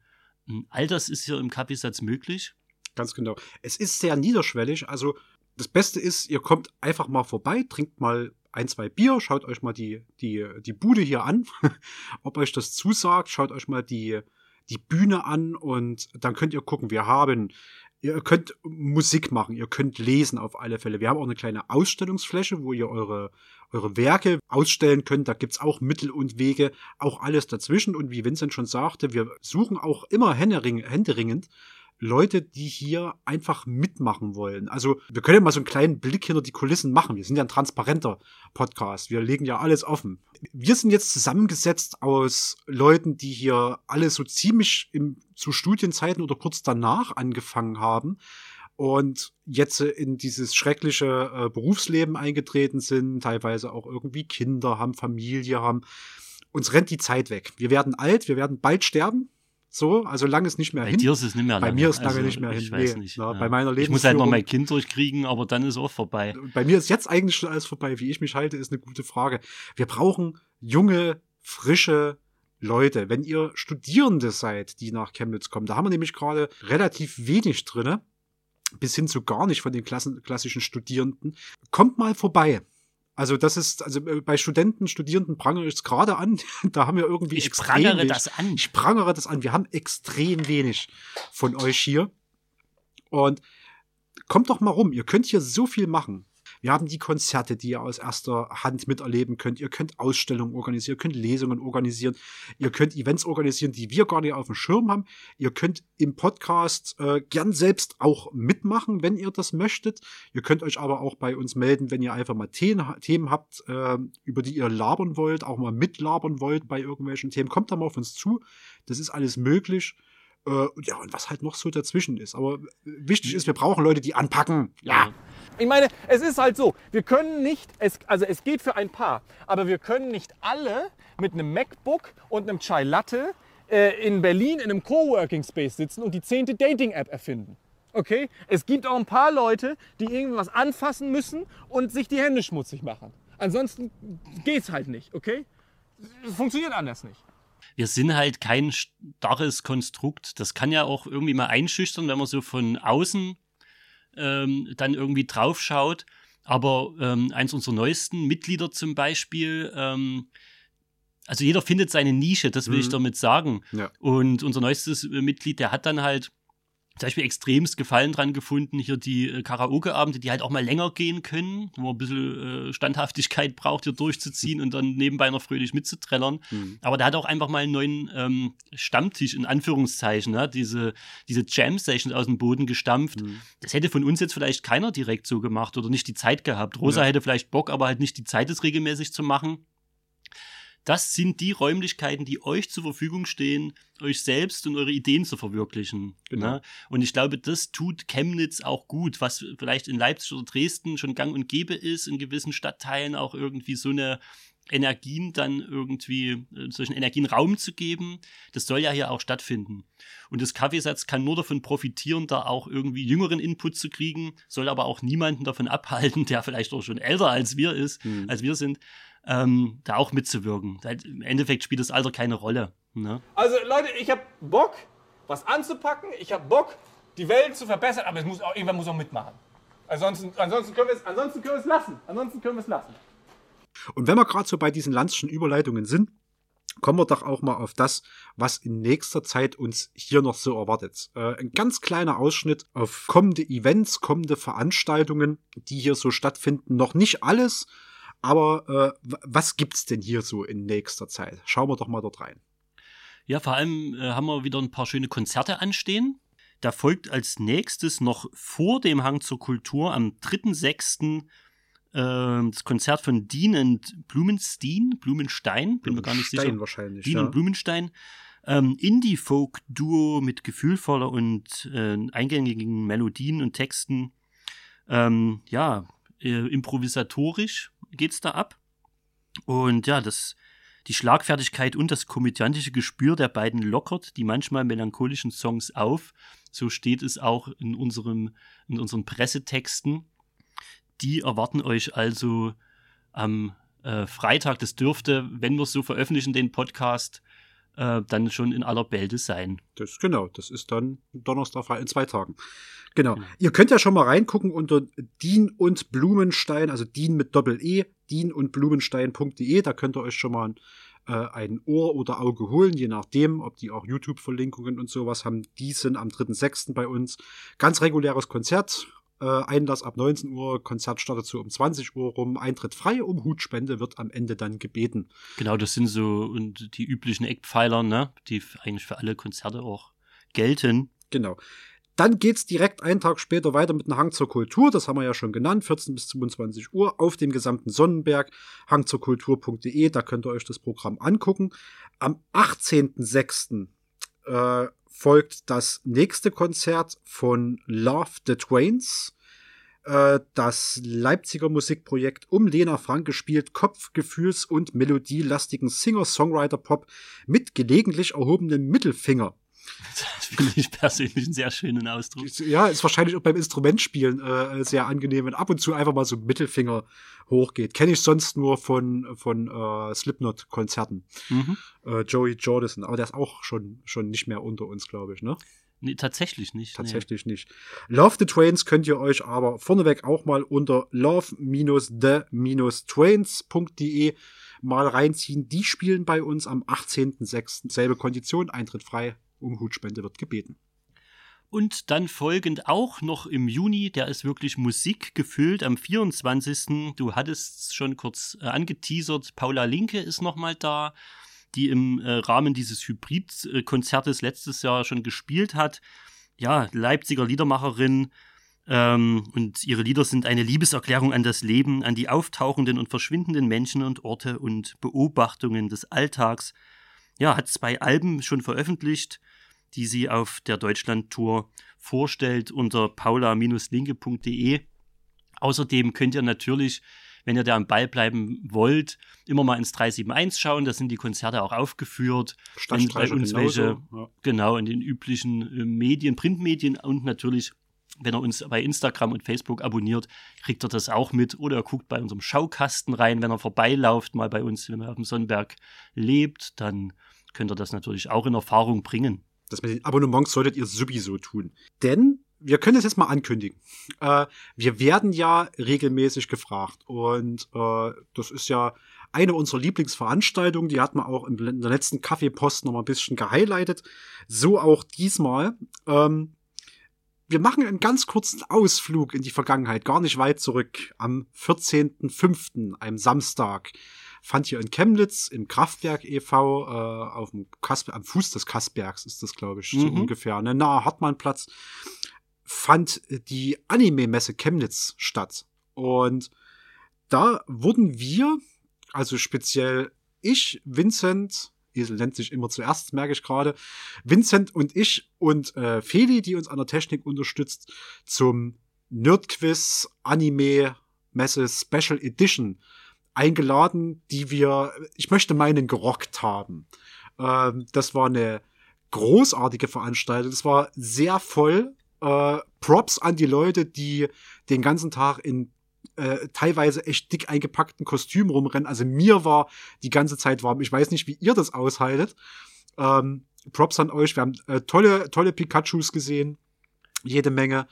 Hm, all das ist hier im Kaffeesatz möglich. Ganz genau. Es ist sehr niederschwellig. Also das Beste ist, ihr kommt einfach mal vorbei, trinkt mal ein, zwei Bier, schaut euch mal die, die, die Bude hier an, ob euch das zusagt, schaut euch mal die, die Bühne an und dann könnt ihr gucken, wir haben, ihr könnt Musik machen, ihr könnt lesen auf alle Fälle. Wir haben auch eine kleine Ausstellungsfläche, wo ihr eure, eure Werke ausstellen könnt. Da gibt's auch Mittel und Wege, auch alles dazwischen. Und wie Vincent schon sagte, wir suchen auch immer händeringend Leute, die hier einfach mitmachen wollen. Also wir können ja mal so einen kleinen Blick hinter die Kulissen machen. Wir sind ja ein transparenter Podcast. Wir legen ja alles offen. Wir sind jetzt zusammengesetzt aus Leuten, die hier alle so ziemlich im, zu Studienzeiten oder kurz danach angefangen haben und jetzt in dieses schreckliche äh, Berufsleben eingetreten sind, teilweise auch irgendwie Kinder haben, Familie haben. Uns rennt die Zeit weg. Wir werden alt, wir werden bald sterben. So, also lange ist nicht mehr bei hin. Bei dir ist es nicht mehr Bei mir ist lange also, nicht mehr ich hin. Weiß nee, nicht. Na, ja. Bei meiner Ich muss halt noch mein Kind durchkriegen, aber dann ist auch vorbei. Bei mir ist jetzt eigentlich schon alles vorbei. Wie ich mich halte, ist eine gute Frage. Wir brauchen junge, frische Leute. Wenn ihr Studierende seid, die nach Chemnitz kommen, da haben wir nämlich gerade relativ wenig drinne, bis hin zu gar nicht von den Klassen, klassischen Studierenden. Kommt mal vorbei. Also das ist, also äh, bei Studenten, Studierenden prangere ich es gerade an. da haben wir irgendwie Ich prangere wenig. das an. Ich prangere das an. Wir haben extrem wenig von euch hier. Und kommt doch mal rum. Ihr könnt hier so viel machen. Wir haben die Konzerte, die ihr aus erster Hand miterleben könnt. Ihr könnt Ausstellungen organisieren, ihr könnt Lesungen organisieren, ihr könnt Events organisieren, die wir gar nicht auf dem Schirm haben. Ihr könnt im Podcast äh, gern selbst auch mitmachen, wenn ihr das möchtet. Ihr könnt euch aber auch bei uns melden, wenn ihr einfach mal Themen, habt, äh, über die ihr labern wollt, auch mal mitlabern wollt bei irgendwelchen Themen. Kommt da mal auf uns zu. Das ist alles möglich. Äh, ja, und was halt noch so dazwischen ist. Aber wichtig ist, wir brauchen Leute, die anpacken. Ja. Ich meine, es ist halt so, wir können nicht, es, also es geht für ein paar, aber wir können nicht alle mit einem MacBook und einem Chai Latte äh, in Berlin in einem Coworking Space sitzen und die zehnte Dating-App erfinden. Okay? Es gibt auch ein paar Leute, die irgendwas anfassen müssen und sich die Hände schmutzig machen. Ansonsten geht's halt nicht, okay? Funktioniert anders nicht. Wir sind halt kein starres Konstrukt. Das kann ja auch irgendwie mal einschüchtern, wenn man so von außen ähm, dann irgendwie drauf schaut. Aber ähm, eins unserer neuesten Mitglieder zum Beispiel, ähm, also jeder findet seine Nische, das will mhm. ich damit sagen. Ja. Und unser neuestes äh, Mitglied, der hat dann halt zum Beispiel extremst Gefallen dran gefunden, hier die äh, Karaoke-Abende, die halt auch mal länger gehen können, wo man ein bisschen äh, Standhaftigkeit braucht, hier durchzuziehen und dann nebenbei noch fröhlich mitzutrellern. Mhm. Aber der hat auch einfach mal einen neuen ähm, Stammtisch, in Anführungszeichen, ja, diese, diese Jam-Sessions aus dem Boden gestampft. Mhm. Das hätte von uns jetzt vielleicht keiner direkt so gemacht oder nicht die Zeit gehabt. Rosa ja. hätte vielleicht Bock, aber halt nicht die Zeit, das regelmäßig zu machen das sind die Räumlichkeiten, die euch zur Verfügung stehen, euch selbst und eure Ideen zu verwirklichen. Genau. Ne? Und ich glaube, das tut Chemnitz auch gut, was vielleicht in Leipzig oder Dresden schon gang und gäbe ist, in gewissen Stadtteilen auch irgendwie so eine Energien dann irgendwie, äh, solchen Energien Raum zu geben. Das soll ja hier auch stattfinden. Und das Kaffeesatz kann nur davon profitieren, da auch irgendwie jüngeren Input zu kriegen, soll aber auch niemanden davon abhalten, der vielleicht auch schon älter als wir ist, mhm. als wir sind, ähm, da auch mitzuwirken. Im Endeffekt spielt das Alter keine Rolle. Ne? Also Leute, ich habe Bock, was anzupacken. Ich habe Bock, die Welt zu verbessern, aber es muss auch, irgendwann muss auch mitmachen. Ansonsten, ansonsten können wir es ansonsten können wir es lassen. Ansonsten können wir es lassen. Und wenn wir gerade so bei diesen Landschen Überleitungen sind, kommen wir doch auch mal auf das, was in nächster Zeit uns hier noch so erwartet. Äh, ein ganz kleiner Ausschnitt auf kommende Events, kommende Veranstaltungen, die hier so stattfinden. Noch nicht alles, aber äh, was gibt's denn hier so in nächster Zeit? Schauen wir doch mal dort rein. Ja, vor allem äh, haben wir wieder ein paar schöne Konzerte anstehen. Da folgt als nächstes noch vor dem Hang zur Kultur am 3.6. äh, das Konzert von Dean und Blumenstein, Blumenstein, bin mir gar nicht sicher. wahrscheinlich. Dean ja. und Blumenstein. Ähm, Indie-Folk-Duo mit gefühlvoller und äh, eingängigen Melodien und Texten. Ähm, ja, äh, improvisatorisch geht's da ab. Und ja, das, die Schlagfertigkeit und das komödiantische Gespür der beiden lockert die manchmal melancholischen Songs auf. So steht es auch in, unserem, in unseren Pressetexten. Die erwarten euch also am äh, Freitag. Das dürfte, wenn wir es so veröffentlichen, den Podcast, äh, dann schon in aller Bälde sein. Das, genau, das ist dann Donnerstag frei in zwei Tagen. Genau. Genau. Ihr könnt ja schon mal reingucken unter Dien und Blumenstein, also Dien mit Doppel-E, dien und Blumenstein.de. Da könnt ihr euch schon mal äh, ein Ohr oder Auge holen, je nachdem, ob die auch YouTube-Verlinkungen und sowas haben. Die sind am 3.6. bei uns. Ganz reguläres Konzert. Äh, Einlass ab 19 Uhr, Konzert startet so um 20 Uhr rum, Eintritt frei, um Hutspende wird am Ende dann gebeten. Genau, das sind so und die üblichen Eckpfeiler, ne, die eigentlich für alle Konzerte auch gelten. Genau. Dann geht's direkt einen Tag später weiter mit einem Hang zur Kultur. Das haben wir ja schon genannt. 14 bis 22 Uhr auf dem gesamten Sonnenberg. Hangzurkultur.de. Da könnt ihr euch das Programm angucken. Am 18.06. Äh, folgt das nächste Konzert von Love the Twains. Äh, das Leipziger Musikprojekt um Lena Franke spielt Kopf-, Gefühls- und melodielastigen Singer-Songwriter-Pop mit gelegentlich erhobenem Mittelfinger. Das finde ich persönlich einen sehr schönen Ausdruck. Ja, ist wahrscheinlich auch beim Instrumentspielen äh, sehr angenehm, wenn ab und zu einfach mal so ein Mittelfinger hochgeht. Kenne ich sonst nur von, von äh, Slipknot-Konzerten. Mhm. Äh, Joey Jordison, aber der ist auch schon, schon nicht mehr unter uns, glaube ich, ne? Nee, tatsächlich nicht. Tatsächlich nicht. Love the Trains könnt ihr euch aber vorneweg auch mal unter love-the-trains.de mal reinziehen. Die spielen bei uns am 18.06. Selbe Kondition, Eintritt frei, um Hutspende wird gebeten. Und dann folgend auch noch im Juni, der ist wirklich Musik gefüllt, am 24. Du hattest es schon kurz äh, angeteasert, Paula Linke ist nochmal da, die im äh, Rahmen dieses Hybrid-Konzertes letztes Jahr schon gespielt hat. Ja, Leipziger Liedermacherin. Ähm, und ihre Lieder sind eine Liebeserklärung an das Leben, an die auftauchenden und verschwindenden Menschen und Orte und Beobachtungen des Alltags. Ja, hat zwei Alben schon veröffentlicht die sie auf der Deutschland-Tour vorstellt unter paula-linke.de. Außerdem könnt ihr natürlich, wenn ihr da am Ball bleiben wollt, immer mal ins 371 schauen. Da sind die Konzerte auch aufgeführt. Wenn bei uns welche, ja. genau, in den üblichen äh, Medien, Printmedien und natürlich, wenn ihr uns bei Instagram und Facebook abonniert, kriegt ihr das auch mit. Oder ihr guckt bei unserem Schaukasten rein, wenn ihr vorbeilauft, mal bei uns, wenn ihr auf dem Sonnenberg lebt, dann könnt ihr das natürlich auch in Erfahrung bringen. Das mit den Abonnements solltet ihr sowieso tun. Denn wir können es jetzt mal ankündigen. Äh, wir werden ja regelmäßig gefragt. Und äh, das ist ja eine unserer Lieblingsveranstaltungen. Die hat man auch in der letzten Kaffeepost noch mal ein bisschen gehighlightet. So auch diesmal. Ähm, wir machen einen ganz kurzen Ausflug in die Vergangenheit, gar nicht weit zurück. Am 14.05., einem Samstag, fand hier in Chemnitz im Kraftwerk e.V. Äh, auf dem Kasper, am Fuß des Kasbergs ist das, glaube ich, so Mhm. ungefähr, ne, nahe Hartmannplatz, fand die Anime-Messe Chemnitz statt. Und da wurden wir, also speziell ich, Vincent, Esel nennt sich immer zuerst, merke ich gerade, Vincent und ich und äh, Feli, die uns an der Technik unterstützt, zum Nerdquiz Anime Messe Special Edition eingeladen, die wir, ich möchte meinen, gerockt haben. Ähm, das war eine großartige Veranstaltung. Es war sehr voll. Äh, Props an die Leute, die den ganzen Tag in äh, teilweise echt dick eingepackten Kostümen rumrennen. Also mir war die ganze Zeit warm. Ich weiß nicht, wie ihr das aushaltet. Ähm, Props an euch. Wir haben äh, tolle, tolle Pikachus gesehen. Jede Menge.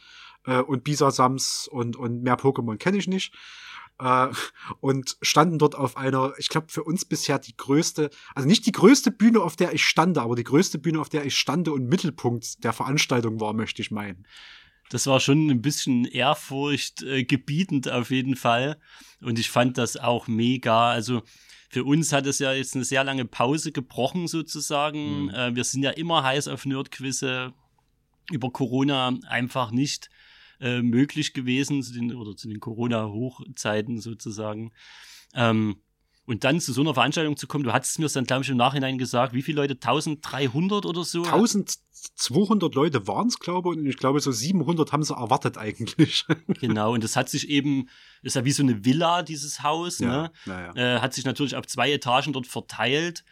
Äh, und Bisasams und, und mehr Pokémon kenne ich nicht. Äh, und standen dort auf einer, ich glaube, für uns bisher die größte, also nicht die größte Bühne, auf der ich stande, aber die größte Bühne, auf der ich stande und Mittelpunkt der Veranstaltung war, möchte ich meinen. Das war schon ein bisschen Ehrfurcht äh, gebietend auf jeden Fall. Und ich fand das auch mega. Also für uns hat es ja jetzt eine sehr lange Pause gebrochen sozusagen. Mhm. Äh, wir sind ja immer heiß auf Nerdquizze über Corona einfach nicht äh, möglich gewesen, zu den, oder zu den Corona-Hochzeiten sozusagen. Ähm, und dann zu so einer Veranstaltung zu kommen, du hattest mir dann, glaube ich, im Nachhinein gesagt, wie viele Leute? 1300 oder so? 1200 Leute waren es, glaube ich, und ich glaube, so 700 haben sie erwartet eigentlich. genau, und das hat sich eben, ist ja wie so eine Villa, dieses Haus, Ja, ne? ja, Äh, hat sich natürlich auf zwei Etagen dort verteilt.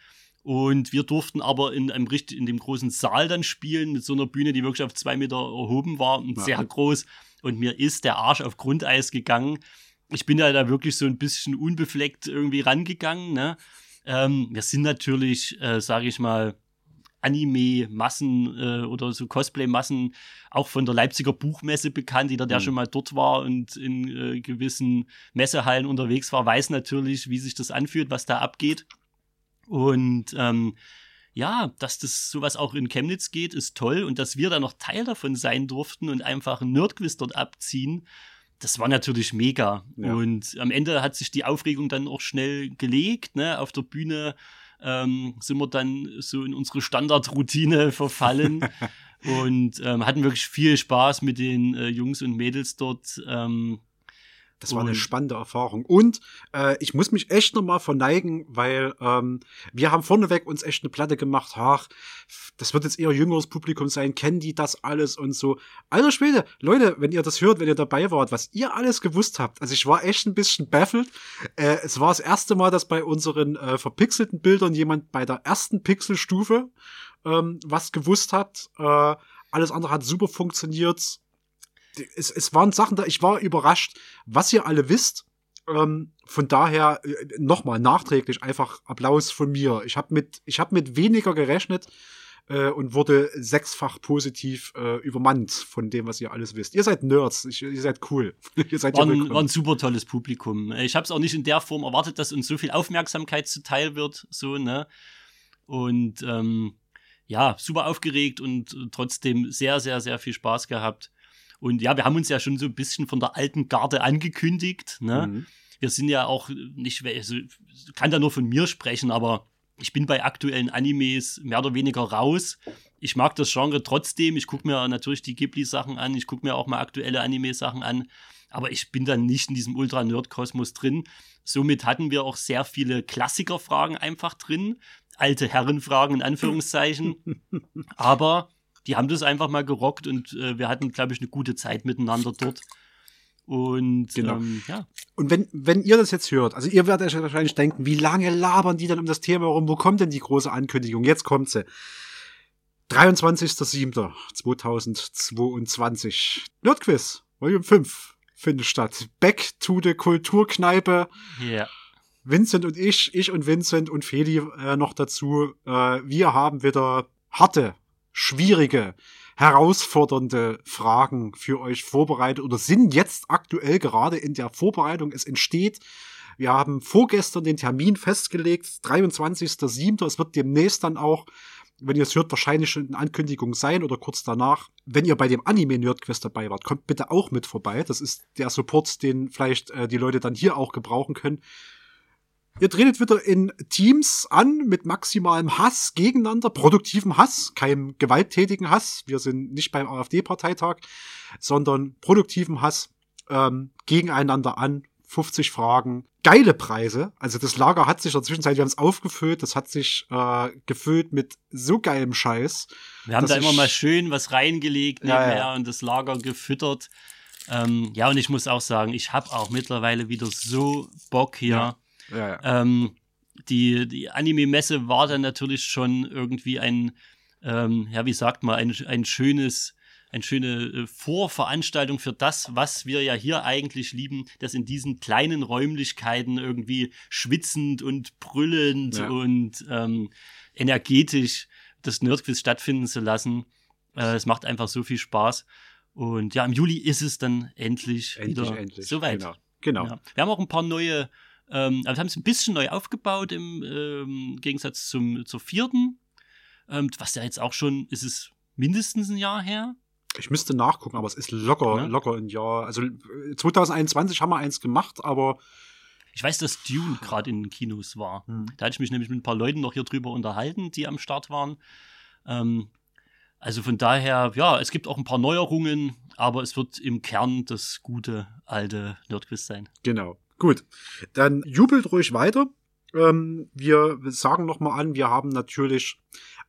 Und wir durften aber in einem richtig, in dem großen Saal dann spielen, mit so einer Bühne, die wirklich auf zwei Meter erhoben war und Ja. sehr groß. Und mir ist der Arsch auf Grundeis gegangen. Ich bin ja da wirklich so ein bisschen unbefleckt irgendwie rangegangen. Ne? Ähm, wir sind natürlich, äh, sage ich mal, Anime-Massen äh, oder so Cosplay-Massen auch von der Leipziger Buchmesse bekannt. Jeder, der Mhm. schon mal dort war und in äh, gewissen Messehallen unterwegs war, weiß natürlich, wie sich das anfühlt, was da abgeht. Und ähm, ja, dass das sowas auch in Chemnitz geht, ist toll. Und dass wir da noch Teil davon sein durften und einfach einen Nerdquiz dort abziehen, das war natürlich mega. Ja. Und am Ende hat sich die Aufregung dann auch schnell gelegt. Ne? Auf der Bühne ähm, sind wir dann so in unsere Standardroutine verfallen und ähm, hatten wirklich viel Spaß mit den äh, Jungs und Mädels dort. Ähm, Das war eine spannende Erfahrung. Und äh, ich muss mich echt nochmal verneigen, weil ähm, wir haben vorneweg uns echt eine Platte gemacht. Ach, das wird jetzt eher jüngeres Publikum sein. Kennen die das alles und so? Alter Schwede, Leute, wenn ihr das hört, wenn ihr dabei wart, was ihr alles gewusst habt. Also ich war echt ein bisschen baffelt. Äh, es war das erste Mal, dass bei unseren äh, verpixelten Bildern jemand bei der ersten Pixelstufe ähm, was gewusst hat. Äh, alles andere hat super funktioniert es, es waren Sachen da, ich war überrascht, was ihr alle wisst. Ähm, von daher äh, nochmal nachträglich einfach Applaus von mir. Ich habe mit, ich habe mit weniger gerechnet äh, und wurde sechsfach positiv äh, übermannt von dem, was ihr alles wisst. Ihr seid Nerds, ich, ihr seid cool. ihr seid war, ein, war ein super tolles Publikum. Ich habe es auch nicht in der Form erwartet, dass uns so viel Aufmerksamkeit zuteil wird, so ne. Und ähm, ja, super aufgeregt und äh, trotzdem sehr, sehr, sehr viel Spaß gehabt. Und ja, wir haben uns ja schon so ein bisschen von der alten Garde angekündigt. Ne? Mhm. Wir sind ja auch nicht, also, kann da nur von mir sprechen, aber ich bin bei aktuellen Animes mehr oder weniger raus. Ich mag das Genre trotzdem. Ich gucke mir natürlich die Ghibli-Sachen an. Ich gucke mir auch mal aktuelle Anime-Sachen an. Aber ich bin dann nicht in diesem Ultra-Nerd-Kosmos drin. Somit hatten wir auch sehr viele Klassikerfragen einfach drin. Alte Herrenfragen in Anführungszeichen. Aber die haben das einfach mal gerockt und äh, wir hatten, glaube ich, eine gute Zeit miteinander dort. Und Genau. ähm, ja, Und wenn, wenn ihr das jetzt hört, also ihr werdet euch wahrscheinlich denken, wie lange labern die dann um das Thema herum? Wo kommt denn die große Ankündigung? Jetzt kommt sie. 23.07.2022. Nerdquiz, Volume 5 findet statt. Back to the Kulturkneipe. ja. Vincent und ich, ich und Vincent und Feli äh, noch dazu. Äh, wir haben wieder harte, schwierige, herausfordernde Fragen für euch vorbereitet oder sind jetzt aktuell gerade in der Vorbereitung. Es entsteht. Wir haben vorgestern den Termin festgelegt, 23.07. Es wird demnächst dann auch, wenn ihr es hört, wahrscheinlich schon eine Ankündigung sein oder kurz danach. Wenn ihr bei dem Anime-Nerd-Quiz dabei wart, kommt bitte auch mit vorbei. Das ist der Support, den vielleicht äh, die Leute dann hier auch gebrauchen können. Ihr tretet wieder in Teams an mit maximalem Hass gegeneinander, produktivem Hass, keinem gewalttätigen Hass. Wir sind nicht beim AfD-Parteitag, sondern produktivem Hass ähm, gegeneinander an. 50 Fragen, geile Preise. Also das Lager hat sich in der Zwischenzeit, wir haben es aufgefüllt, das hat sich äh, gefüllt mit so geilem Scheiß. Wir haben da immer mal schön was reingelegt Ja, nebenher ja. und das Lager gefüttert. Ähm, ja, und ich muss auch sagen, ich habe auch mittlerweile wieder so Bock hier. Ja. Ja, ja. Ähm, die die Anime-Messe war dann natürlich schon irgendwie ein, ähm, ja, wie sagt man, ein, ein schönes, eine schöne äh, Vorveranstaltung für das, was wir ja hier eigentlich lieben, das in diesen kleinen Räumlichkeiten irgendwie schwitzend und brüllend Ja. und ähm, energetisch das Nerdquiz stattfinden zu lassen. Äh, es macht einfach so viel Spaß. Und ja, im Juli ist es dann endlich, Endlich, wieder endlich. soweit. Genau. genau. Ja. Wir haben auch ein paar neue, ähm, also wir haben es ein bisschen neu aufgebaut im ähm, Gegensatz zum, zur vierten. Ähm, was ja jetzt auch schon, ist es mindestens ein Jahr her. Ich müsste nachgucken, aber es ist locker, Ja. locker ein Jahr. Also äh, 2021 haben wir eins gemacht, aber Ich weiß, dass Dune gerade in den Kinos war. Hm. Da hatte ich mich nämlich mit ein paar Leuten noch hier drüber unterhalten, die am Start waren. Ähm, also von daher, ja, es gibt auch ein paar Neuerungen. aber es wird im Kern das gute alte Nerdquiz sein. Genau. Gut. Dann jubelt ruhig weiter. Ähm, wir sagen nochmal an, wir haben natürlich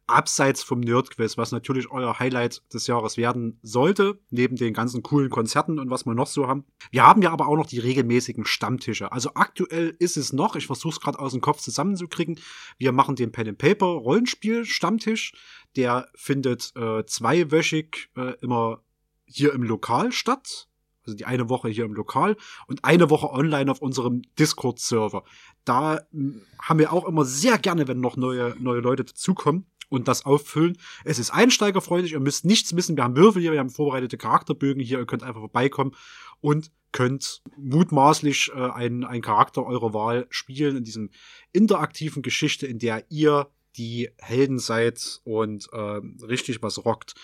abseits vom Nerdquiz, was natürlich euer Highlight des Jahres werden sollte, neben den ganzen coolen Konzerten und was wir noch so haben. Wir haben ja aber auch noch die regelmäßigen Stammtische. Also aktuell ist es noch, ich versuche es gerade aus dem Kopf zusammenzukriegen, wir machen den Pen and Paper Rollenspiel Stammtisch. Der findet äh, zweiwöchig äh, immer hier im Lokal statt. Also die eine Woche hier im Lokal und eine Woche online auf unserem Discord-Server. Da mh, haben wir auch immer sehr gerne, wenn noch neue, neue Leute dazukommen und das auffüllen. Es ist einsteigerfreundlich, ihr müsst nichts wissen. Wir haben Würfel hier, wir haben vorbereitete Charakterbögen hier, ihr könnt einfach vorbeikommen und könnt mutmaßlich äh, einen, einen Charakter eurer Wahl spielen in diesem interaktiven Geschichte, in der ihr die Helden seid und äh, richtig was rockt.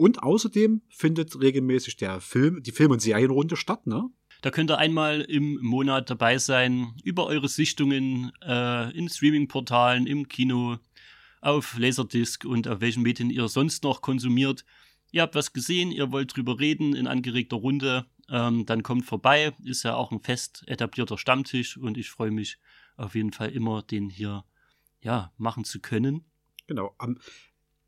Und außerdem findet regelmäßig der Film, die Film- und Serienrunde statt, ne? Da könnt ihr einmal im Monat dabei sein, über eure Sichtungen äh, in Streaming-Portalen, im Kino, auf Laserdisc und auf welchen Medien ihr sonst noch konsumiert. Ihr habt was gesehen, ihr wollt drüber reden in angeregter Runde, ähm, dann kommt vorbei. Ist ja auch ein fest etablierter Stammtisch und ich freue mich auf jeden Fall immer, den hier ja, machen zu können. Genau. Am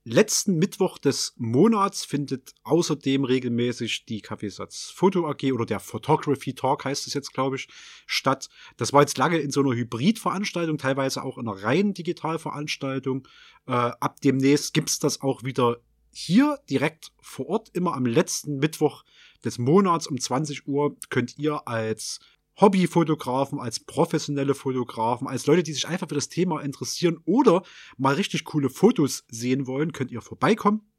letzten Mittwoch des Monats findet außerdem regelmäßig die Kaffeesatz Foto AG oder der Photography Talk heißt es jetzt, glaube ich, statt. Das war jetzt lange in so einer Hybridveranstaltung, teilweise auch in einer reinen Digitalveranstaltung. Äh, ab demnächst gibt's das auch wieder hier direkt vor Ort, immer am letzten Mittwoch des Monats um 20 Uhr könnt ihr als Hobbyfotografen, als professionelle Fotografen, als Leute, die sich einfach für das Thema interessieren oder mal richtig coole Fotos sehen wollen, könnt ihr vorbeikommen,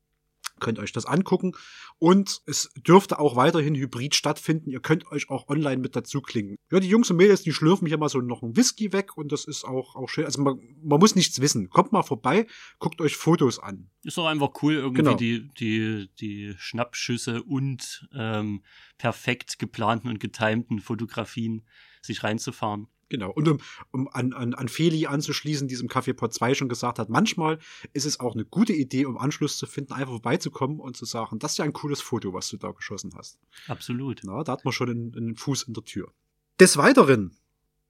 könnt euch das angucken und es dürfte auch weiterhin hybrid stattfinden. Ihr könnt euch auch online mit dazu klingen. Ja, die Jungs und Mädels, die schlürfen hier mal so noch einen Whisky weg und das ist auch, auch schön. Also man, man muss nichts wissen. Kommt mal vorbei, guckt euch Fotos an. Ist doch einfach cool, irgendwie Genau. die, die, die Schnappschüsse und ähm, perfekt geplanten und getimten Fotografien sich reinzufahren. Genau. Und um, um an, an, an Feli anzuschließen, die es im Café Pot 2 schon gesagt hat, manchmal ist es auch eine gute Idee, um Anschluss zu finden, einfach vorbeizukommen und zu sagen, das ist ja ein cooles Foto, was du da geschossen hast. Absolut. Na, da hat man schon einen, einen Fuß in der Tür. Des Weiteren,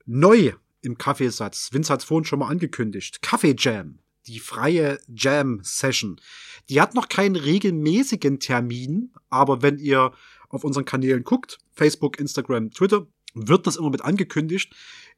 neu im Kaffeesatz, Vince hat es vorhin schon mal angekündigt, Kaffee Jam, die freie Jam-Session. Die hat noch keinen regelmäßigen Termin, aber wenn ihr auf unseren Kanälen guckt, Facebook, Instagram, Twitter, wird das immer mit angekündigt,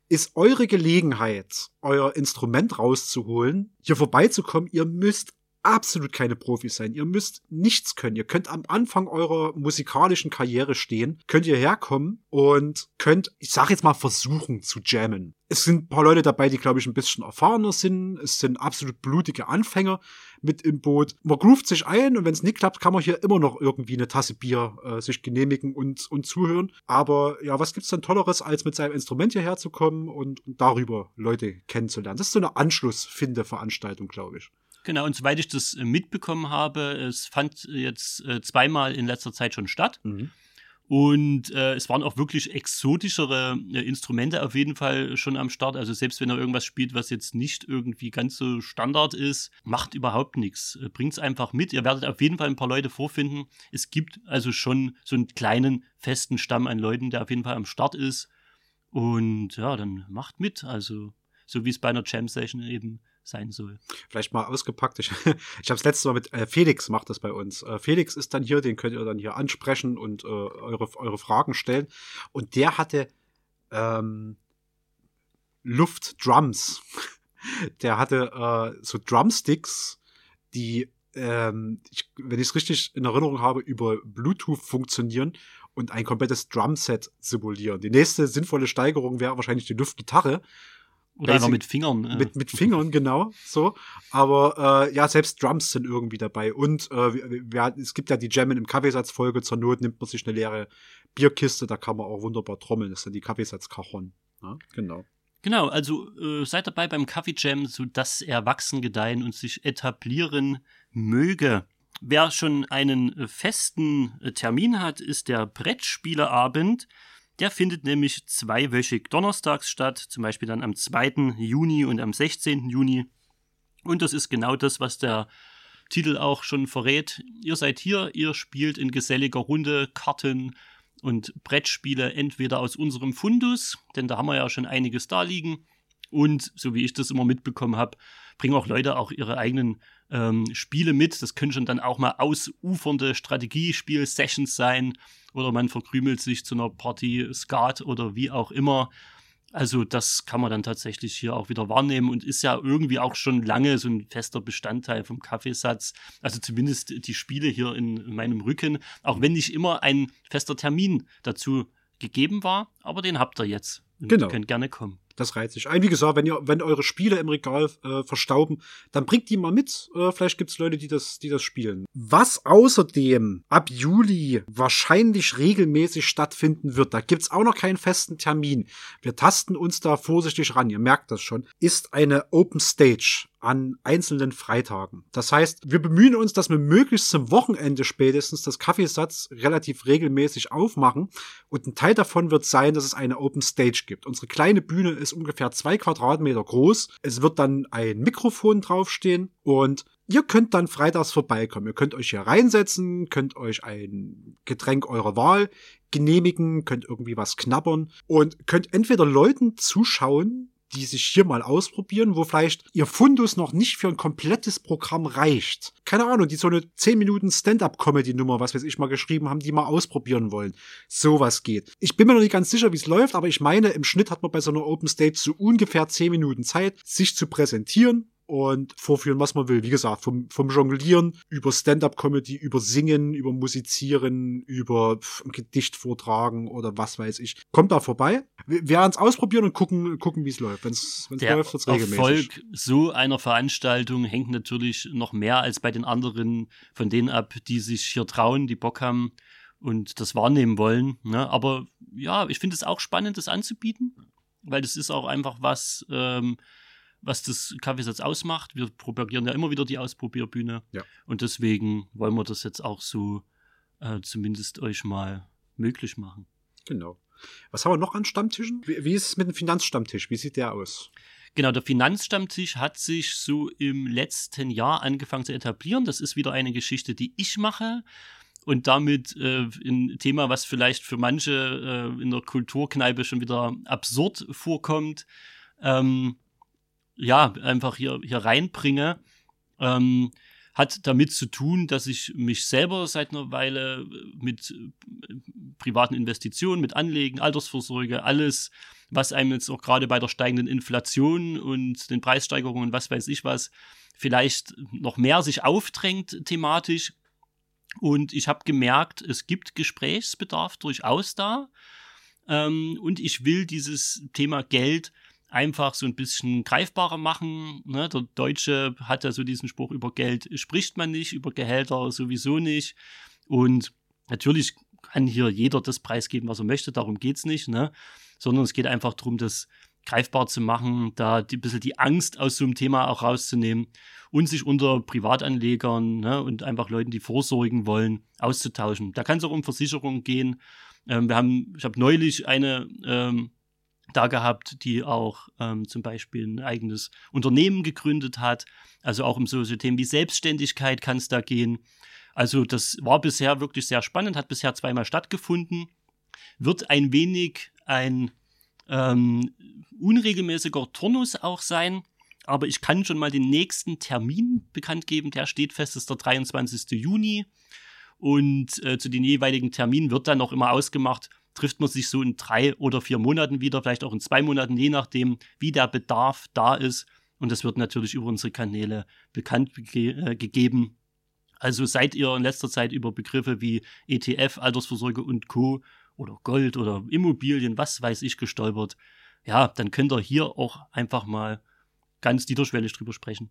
ist eure Gelegenheit, euer Instrument rauszuholen, hier vorbeizukommen. Ihr müsst absolut keine Profis sein. Ihr müsst nichts können. Ihr könnt am Anfang eurer musikalischen Karriere stehen, könnt ihr herkommen und könnt, ich sag jetzt mal, versuchen zu jammen. Es sind ein paar Leute dabei, die, glaube ich, ein bisschen erfahrener sind. Es sind absolut blutige Anfänger mit im Boot. Man groovt sich ein und wenn es nicht klappt, kann man hier immer noch irgendwie eine Tasse Bier äh, sich genehmigen und, und zuhören. Aber ja, was gibt's denn Tolleres, als mit seinem Instrument hierher zu kommen und, und darüber Leute kennenzulernen? Das ist so eine Anschlussfinde-Veranstaltung, glaube ich. Genau, und soweit ich das äh, mitbekommen habe, es fand jetzt äh, zweimal in letzter Zeit schon statt. Und äh, es waren auch wirklich exotischere äh, Instrumente auf jeden Fall schon am Start. Also selbst wenn er irgendwas spielt, was jetzt nicht irgendwie ganz so Standard ist, macht überhaupt nichts. Äh, Bringt's einfach mit. Ihr werdet auf jeden Fall ein paar Leute vorfinden. Es gibt also schon so einen kleinen festen Stamm an Leuten, der auf jeden Fall am Start ist. Und ja, dann macht mit. Also so wie es bei einer Jam Session eben sein soll. vielleicht mal ausgepackt. Ich, ich habe es letztes Mal mit äh, Felix macht das bei uns. Äh, Felix ist dann hier, den könnt ihr dann hier ansprechen und äh, eure, eure Fragen stellen. Und der hatte ähm, Luftdrums. Der hatte äh, so Drumsticks, die, ähm, ich, wenn ich es richtig in Erinnerung habe, über Bluetooth funktionieren und ein komplettes Drumset simulieren. Die nächste sinnvolle Steigerung wäre wahrscheinlich die Luftgitarre. Oder einfach Basic- mit Fingern. äh. Mit, mit Fingern, genau, so. Aber äh, ja, selbst Drums sind irgendwie dabei. Und äh, wir, es gibt ja die Jammen im Kaffeesatzfolge. Zur Not nimmt man sich eine leere Bierkiste, da kann man auch wunderbar trommeln. Das sind die Kaffeesatzkajon. Ja, genau. Genau, also äh, seid dabei beim Coffee Jam, sodass er wachsen, gedeihen und sich etablieren möge. Wer schon einen äh, festen äh, Termin hat, ist der Brettspieleabend. Der findet nämlich zweiwöchig donnerstags statt, zum Beispiel dann am 2. Juni und am 16. Juni. Und das ist genau das, was der Titel auch schon verrät. Ihr seid hier, ihr spielt in geselliger Runde Karten und Brettspiele entweder aus unserem Fundus, denn da haben wir ja schon einiges da liegen, und so wie ich das immer mitbekommen habe, bringen auch Leute auch ihre eigenen ähm, Spiele mit. Das können schon dann auch mal ausufernde Strategiespiel-Sessions sein oder man verkrümelt sich zu einer Party Skat oder wie auch immer. Also das kann man dann tatsächlich hier auch wieder wahrnehmen und ist ja irgendwie auch schon lange so ein fester Bestandteil vom Kaffeesatz. Also zumindest die Spiele hier in, in meinem Rücken, auch wenn nicht immer ein fester Termin dazu gegeben war, aber den habt ihr jetzt. Und Genau. Könnt gerne kommen. Das reizt sich ein. Wie gesagt, wenn ihr, wenn eure Spiele im Regal äh, verstauben, dann bringt die mal mit. Äh, vielleicht gibt's Leute, die das, die das spielen. Was außerdem ab Juli wahrscheinlich regelmäßig stattfinden wird, da gibt's auch noch keinen festen Termin. Wir tasten uns da vorsichtig ran, ihr merkt das schon, ist eine Open Stage an einzelnen Freitagen. Das heißt, wir bemühen uns, dass wir möglichst zum Wochenende spätestens das Kaffeesatz relativ regelmäßig aufmachen. Und ein Teil davon wird sein, dass es eine Open Stage gibt. Unsere kleine Bühne ist ungefähr zwei Quadratmeter groß. Es wird dann ein Mikrofon draufstehen und Ihr könnt dann freitags vorbeikommen. Ihr könnt euch hier reinsetzen, könnt euch ein Getränk eurer Wahl genehmigen, könnt irgendwie was knabbern und könnt entweder Leuten zuschauen, die sich hier mal ausprobieren, wo vielleicht ihr Fundus noch nicht für ein komplettes Programm reicht. Keine Ahnung, die so eine 10 Minuten Stand-up-Comedy-Nummer, was weiß ich, mal geschrieben haben, die mal ausprobieren wollen. Sowas geht. Ich bin mir noch nicht ganz sicher, wie es läuft, aber ich meine, im Schnitt hat man bei so einer Open Stage so ungefähr 10 Minuten Zeit, sich zu präsentieren und vorführen, was man will. Wie gesagt, vom, vom Jonglieren über Stand-up-Comedy, über Singen, über Musizieren, über ein Gedicht vortragen oder was weiß ich. Kommt da vorbei. Wir werden es ausprobieren und gucken, gucken wie es läuft. Wenn es läuft, wird's regelmäßig. Erfolg so einer Veranstaltung hängt natürlich noch mehr als bei den anderen von denen ab, die sich hier trauen, die Bock haben und das wahrnehmen wollen. Ne? Aber ja, ich finde es auch spannend, das anzubieten, weil das ist auch einfach was, ähm, was das Kaffeesatz ausmacht. Wir propagieren ja immer wieder die Ausprobierbühne. Ja. Und deswegen wollen wir das jetzt auch so äh, zumindest euch mal möglich machen. Genau. Was haben wir noch an Stammtischen? Wie, wie ist es mit dem Finanzstammtisch? Wie sieht der aus? Genau, der Finanzstammtisch hat sich so im letzten Jahr angefangen zu etablieren. Das ist wieder eine Geschichte, die ich mache. Und damit äh, ein Thema, was vielleicht für manche äh, in der Kulturkneipe schon wieder absurd vorkommt, ähm, ja, einfach hier, hier reinbringe, ähm, hat damit zu tun, dass ich mich selber seit einer Weile mit äh, privaten Investitionen, mit Anlegen, Altersvorsorge, alles, was einem jetzt auch gerade bei der steigenden Inflation und den Preissteigerungen, was weiß ich was, vielleicht noch mehr sich aufdrängt thematisch. Und ich habe gemerkt, es gibt Gesprächsbedarf durchaus da. Ähm, und ich will dieses Thema Geld einfach so ein bisschen greifbarer machen. Ne? Der Deutsche hat ja so diesen Spruch, über Geld spricht man nicht, über Gehälter sowieso nicht. Und natürlich kann hier jeder das preisgeben, was er möchte, darum geht's nicht, ne? sondern es geht einfach darum, das greifbar zu machen, da die, ein bisschen die Angst aus so einem Thema auch rauszunehmen und sich unter Privatanlegern ne, und einfach Leuten, die vorsorgen wollen, auszutauschen. Da kann es auch um Versicherungen gehen. Ähm, wir haben, ich habe neulich eine ähm, da gehabt, die auch ähm, zum Beispiel ein eigenes Unternehmen gegründet hat. Also auch um so, Themen wie Selbstständigkeit kann es da gehen. Also das war bisher wirklich sehr spannend, hat bisher zweimal stattgefunden, wird ein wenig ein ähm, unregelmäßiger Turnus auch sein. Aber ich kann schon mal den nächsten Termin bekannt geben. Der steht fest, ist der 23. Juni. Und äh, zu den jeweiligen Terminen wird dann noch immer ausgemacht, trifft man sich so in drei oder vier Monaten wieder, vielleicht auch in zwei Monaten, je nachdem, wie der Bedarf da ist. Und das wird natürlich über unsere Kanäle bekannt ge äh, gegeben. Also seid ihr in letzter Zeit über Begriffe wie ETF, Altersvorsorge und Co. oder Gold oder Immobilien, was weiß ich, gestolpert. Ja, dann könnt ihr hier auch einfach mal ganz niederschwellig drüber sprechen.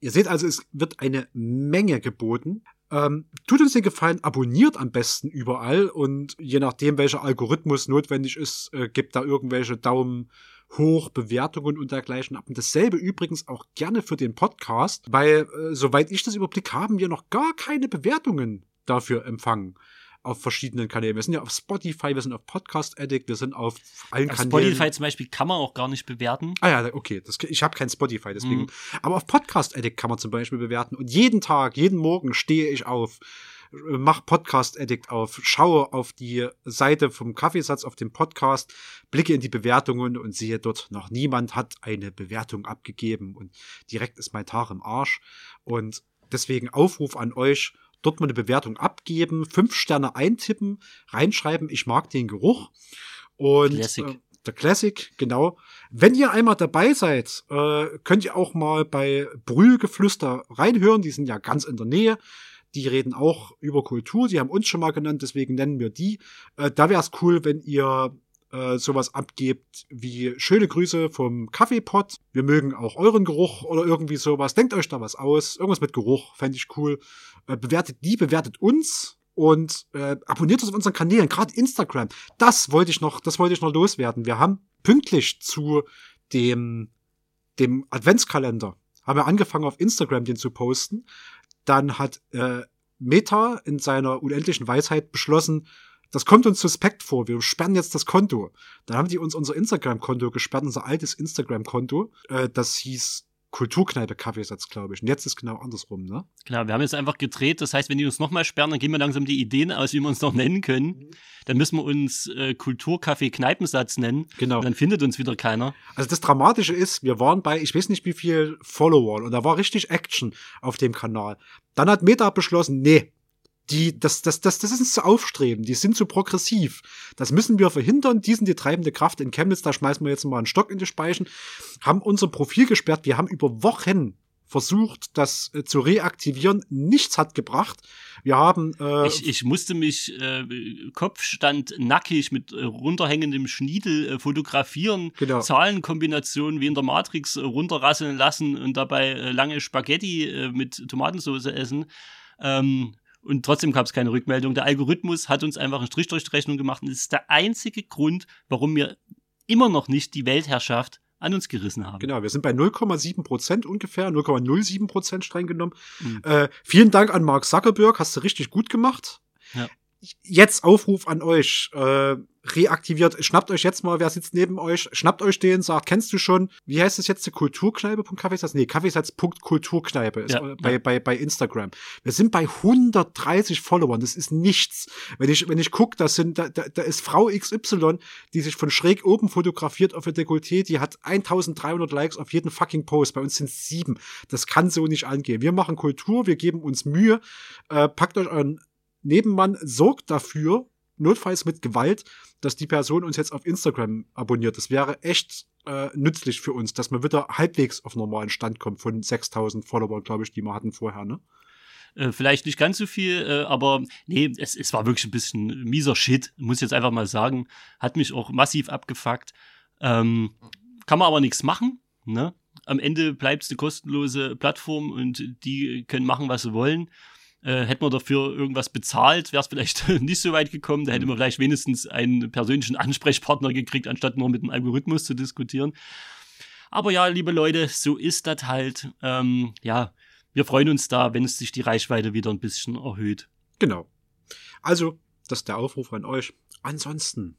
Ihr seht also, es wird eine Menge geboten. Ähm, tut uns den Gefallen, abonniert am besten überall und je nachdem, welcher Algorithmus notwendig ist, äh, gebt da irgendwelche Daumen hoch, Bewertungen und dergleichen ab. Und dasselbe übrigens auch gerne für den Podcast, weil, äh, soweit ich das überblick, haben wir noch gar keine Bewertungen dafür empfangen. Auf verschiedenen Kanälen. Wir sind ja auf Spotify, wir sind auf Podcast Addict, wir sind auf allen Auf Kanälen. Spotify zum Beispiel kann man auch gar nicht bewerten. Ah ja, okay. Das, ich habe kein Spotify, deswegen. Mhm. Aber auf Podcast Addict kann man zum Beispiel bewerten. Und jeden Tag, jeden Morgen stehe ich auf, mach Podcast Addict auf, schaue auf die Seite vom Kaffeesatz auf dem Podcast, blicke in die Bewertungen und sehe dort noch niemand hat eine Bewertung abgegeben und direkt ist mein Tag im Arsch. Und deswegen Aufruf an euch, dort mal eine Bewertung abgeben, fünf Sterne eintippen, reinschreiben, ich mag den Geruch. Und Classic. Äh, der Classic, genau. Wenn ihr einmal dabei seid, äh, könnt ihr auch mal bei Brühlgeflüster reinhören. Die sind ja ganz in der Nähe. Die reden auch über Kultur. Die haben uns schon mal genannt, deswegen nennen wir die. Äh, da wäre es cool, wenn ihr äh, sowas abgebt wie schöne Grüße vom Kaffeepot. Wir mögen auch euren Geruch oder irgendwie sowas. Denkt euch da was aus. Irgendwas mit Geruch fände ich cool. Äh, bewertet die, bewertet uns und äh, abonniert uns auf unseren Kanälen, gerade Instagram. Das wollte ich noch, das wollte ich noch loswerden. Wir haben pünktlich zu dem dem Adventskalender haben wir angefangen auf Instagram den zu posten. Dann hat äh, Meta in seiner unendlichen Weisheit beschlossen, das kommt uns suspekt vor, wir sperren jetzt das Konto. Dann haben die uns unser Instagram-Konto gesperrt, unser altes Instagram-Konto. Äh, das hieß Kulturkneipe Kaffeesatz, glaube ich. Und jetzt ist genau andersrum, ne? Klar, wir haben jetzt einfach gedreht. Das heißt, wenn die uns nochmal sperren, dann gehen wir langsam die Ideen aus, wie wir uns noch nennen können. Dann müssen wir uns äh, Kulturkaffee Kneipensatz nennen. Genau. Und dann findet uns wieder keiner. Also das Dramatische ist, wir waren bei, ich weiß nicht wie viel Follower und da war richtig Action auf dem Kanal. Dann hat Meta beschlossen, nee, die, das, das, das, das ist uns zu aufstreben, die sind zu progressiv. Das müssen wir verhindern, die sind die treibende Kraft in Chemnitz, da schmeißen wir jetzt mal einen Stock in die Speichen, haben unser Profil gesperrt, wir haben über Wochen versucht, das äh, zu reaktivieren, nichts hat gebracht. Wir haben äh, Ich, ich musste mich äh, Kopfstand nackig mit äh, runterhängendem Schniedel äh, fotografieren, Genau. Zahlenkombinationen wie in der Matrix äh, runterrasseln lassen und dabei äh, lange Spaghetti äh, mit Tomatensauce essen. Ähm, und trotzdem gab es keine Rückmeldung. Der Algorithmus hat uns einfach einen Strich durch die Rechnung gemacht. Und das ist der einzige Grund, warum wir immer noch nicht die Weltherrschaft an uns gerissen haben. Genau, wir sind bei 0,7 Prozent ungefähr, 0,07 Prozent streng genommen. Mhm. Äh, vielen Dank an Mark Zuckerberg, hast du richtig gut gemacht. Ja. Jetzt Aufruf an euch, äh, reaktiviert, schnappt euch jetzt mal, wer sitzt neben euch, schnappt euch den, sagt, kennst du schon, wie heißt es jetzt, die Kulturkneipe.kaffeesatz? Nee, Kaffeesatz.kulturkneipe ist Ja, äh, bei, ja. bei, bei Instagram. Wir sind bei 130 Followern, das ist nichts. Wenn ich, wenn ich gucke, das sind, da, da, da ist Frau XY, die sich von schräg oben fotografiert auf ihr Dekolleté, die hat 1300 Likes auf jeden fucking Post. Bei uns sind sieben. Das kann so nicht angehen. Wir machen Kultur, wir geben uns Mühe. Äh, packt euch euren Nebenmann, sorgt dafür, notfalls mit Gewalt, dass die Person uns jetzt auf Instagram abonniert. Das wäre echt äh, nützlich für uns, dass man wieder halbwegs auf normalen Stand kommt von 6000 Followern, glaube ich, die wir hatten vorher, ne? Äh, vielleicht nicht ganz so viel, äh, aber nee, es, es war wirklich ein bisschen mieser Shit, muss ich jetzt einfach mal sagen. Hat mich auch massiv abgefuckt. Ähm, kann man aber nichts machen, ne? Am Ende bleibt es eine kostenlose Plattform und die können machen, was sie wollen. Äh, hätten wir dafür irgendwas bezahlt, wäre es vielleicht nicht so weit gekommen. Da hätte man vielleicht wenigstens einen persönlichen Ansprechpartner gekriegt, anstatt nur mit dem Algorithmus zu diskutieren. Aber ja, liebe Leute, so ist das halt. Ähm, ja, wir freuen uns da, wenn es sich die Reichweite wieder ein bisschen erhöht. Genau. Also, das ist der Aufruf an euch. Ansonsten,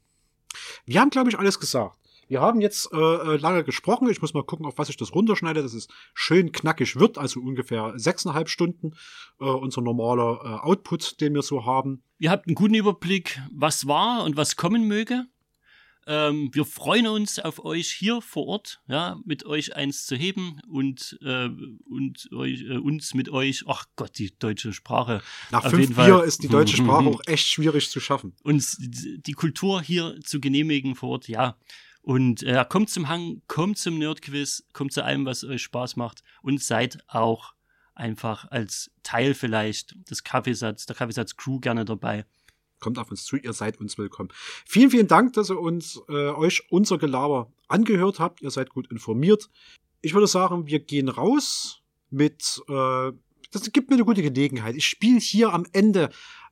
wir haben, glaube ich, alles gesagt. Wir haben jetzt äh, äh, lange gesprochen. Ich muss mal gucken, auf was ich das runterschneide, dass es schön knackig wird. Also ungefähr sechseinhalb Stunden äh, unser normaler äh, Output, den wir so haben. Ihr habt einen guten Überblick, was war und was kommen möge. Ähm, wir freuen uns auf euch hier vor Ort, ja, mit euch eins zu heben und, äh, und euch, äh, uns mit euch, ach Gott, die deutsche Sprache, Nach Auf fünf Bier ist die deutsche Sprache auch echt schwierig zu schaffen. uns die Kultur hier zu genehmigen vor Ort, ja. Und äh, kommt zum Hang, kommt zum Nerdquiz, kommt zu allem, was euch Spaß macht und seid auch einfach als Teil vielleicht des Kaffeesatz, der Kaffeesatz-Crew gerne dabei. Kommt auf uns zu, ihr seid uns willkommen. Vielen, vielen Dank, dass ihr uns, äh, euch unser Gelaber angehört habt. Ihr seid gut informiert. Ich würde sagen, wir gehen raus mit, äh, das gibt mir eine gute Gelegenheit. Ich spiele hier am Ende,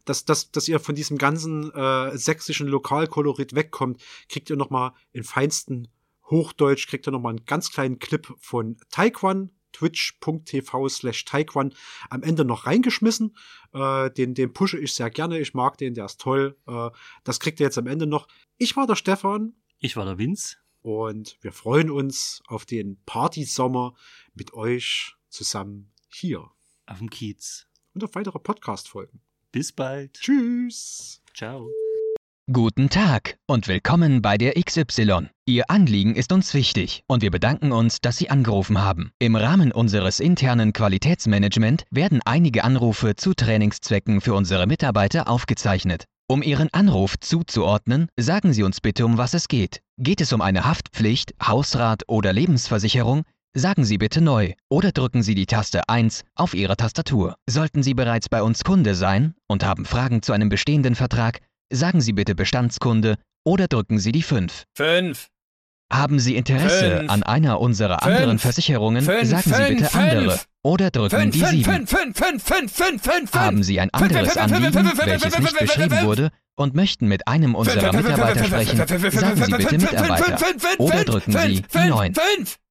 dass, dass, dass ihr von diesem ganzen äh, sächsischen Lokalkolorit wegkommt, kriegt ihr nochmal in feinsten Hochdeutsch, kriegt ihr nochmal einen ganz kleinen Clip von Taekwon, twitch.tv slash taekwon am Ende noch reingeschmissen. Äh, den, den pushe ich sehr gerne. Ich mag den, der ist toll. Äh, das kriegt ihr jetzt am Ende noch. Ich war der Stefan. Ich war der Vince. Und wir freuen uns auf den Partysommer mit euch zusammen hier. Auf dem Kiez. Und auf weitere Podcast-Folgen. Bis bald. Tschüss. Ciao. Guten Tag und willkommen bei der XY. Ihr Anliegen ist uns wichtig und wir bedanken uns, dass Sie angerufen haben. Im Rahmen unseres internen Qualitätsmanagement werden einige Anrufe zu Trainingszwecken für unsere Mitarbeiter aufgezeichnet. Um Ihren Anruf zuzuordnen, sagen Sie uns bitte, um was es geht. Geht es um eine Haftpflicht, Hausrat oder Lebensversicherung? Sagen Sie bitte neu oder drücken Sie die Taste 1 auf Ihrer Tastatur. Sollten Sie bereits bei uns Kunde sein und haben Fragen zu einem bestehenden Vertrag, sagen Sie bitte Bestandskunde oder drücken Sie die 5. 5. Haben Sie Interesse Fünf. an einer unserer Fünf. anderen Versicherungen, Fünf, sagen Sie bitte andere oder drücken 5, die 5, 7. 5, 5, 5, 5, 5, 5, 5. Haben Sie ein anderes Anliegen, welches nicht beschrieben wurde und möchten mit einem unserer Mitarbeiter sprechen, sagen Sie bitte Mitarbeiter oder drücken Sie die 9.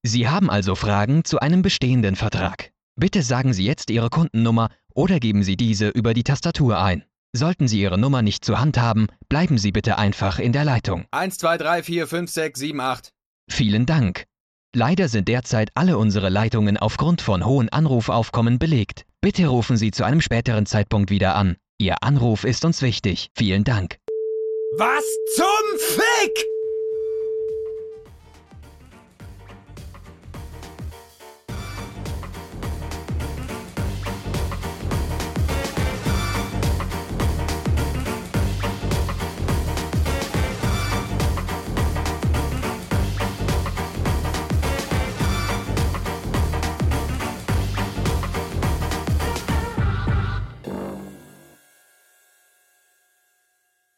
Sie haben also Fragen zu einem bestehenden Vertrag. Bitte sagen Sie jetzt Ihre Kundennummer oder geben Sie diese über die Tastatur ein. Sollten Sie Ihre Nummer nicht zur Hand haben, bleiben Sie bitte einfach in der Leitung. 1, 2, 3, 4, 5, 6, 7, 8. Vielen Dank. Leider sind derzeit alle unsere Leitungen aufgrund von hohen Anrufaufkommen belegt. Bitte rufen Sie zu einem späteren Zeitpunkt wieder an. Ihr Anruf ist uns wichtig. Vielen Dank. Was zum Fick?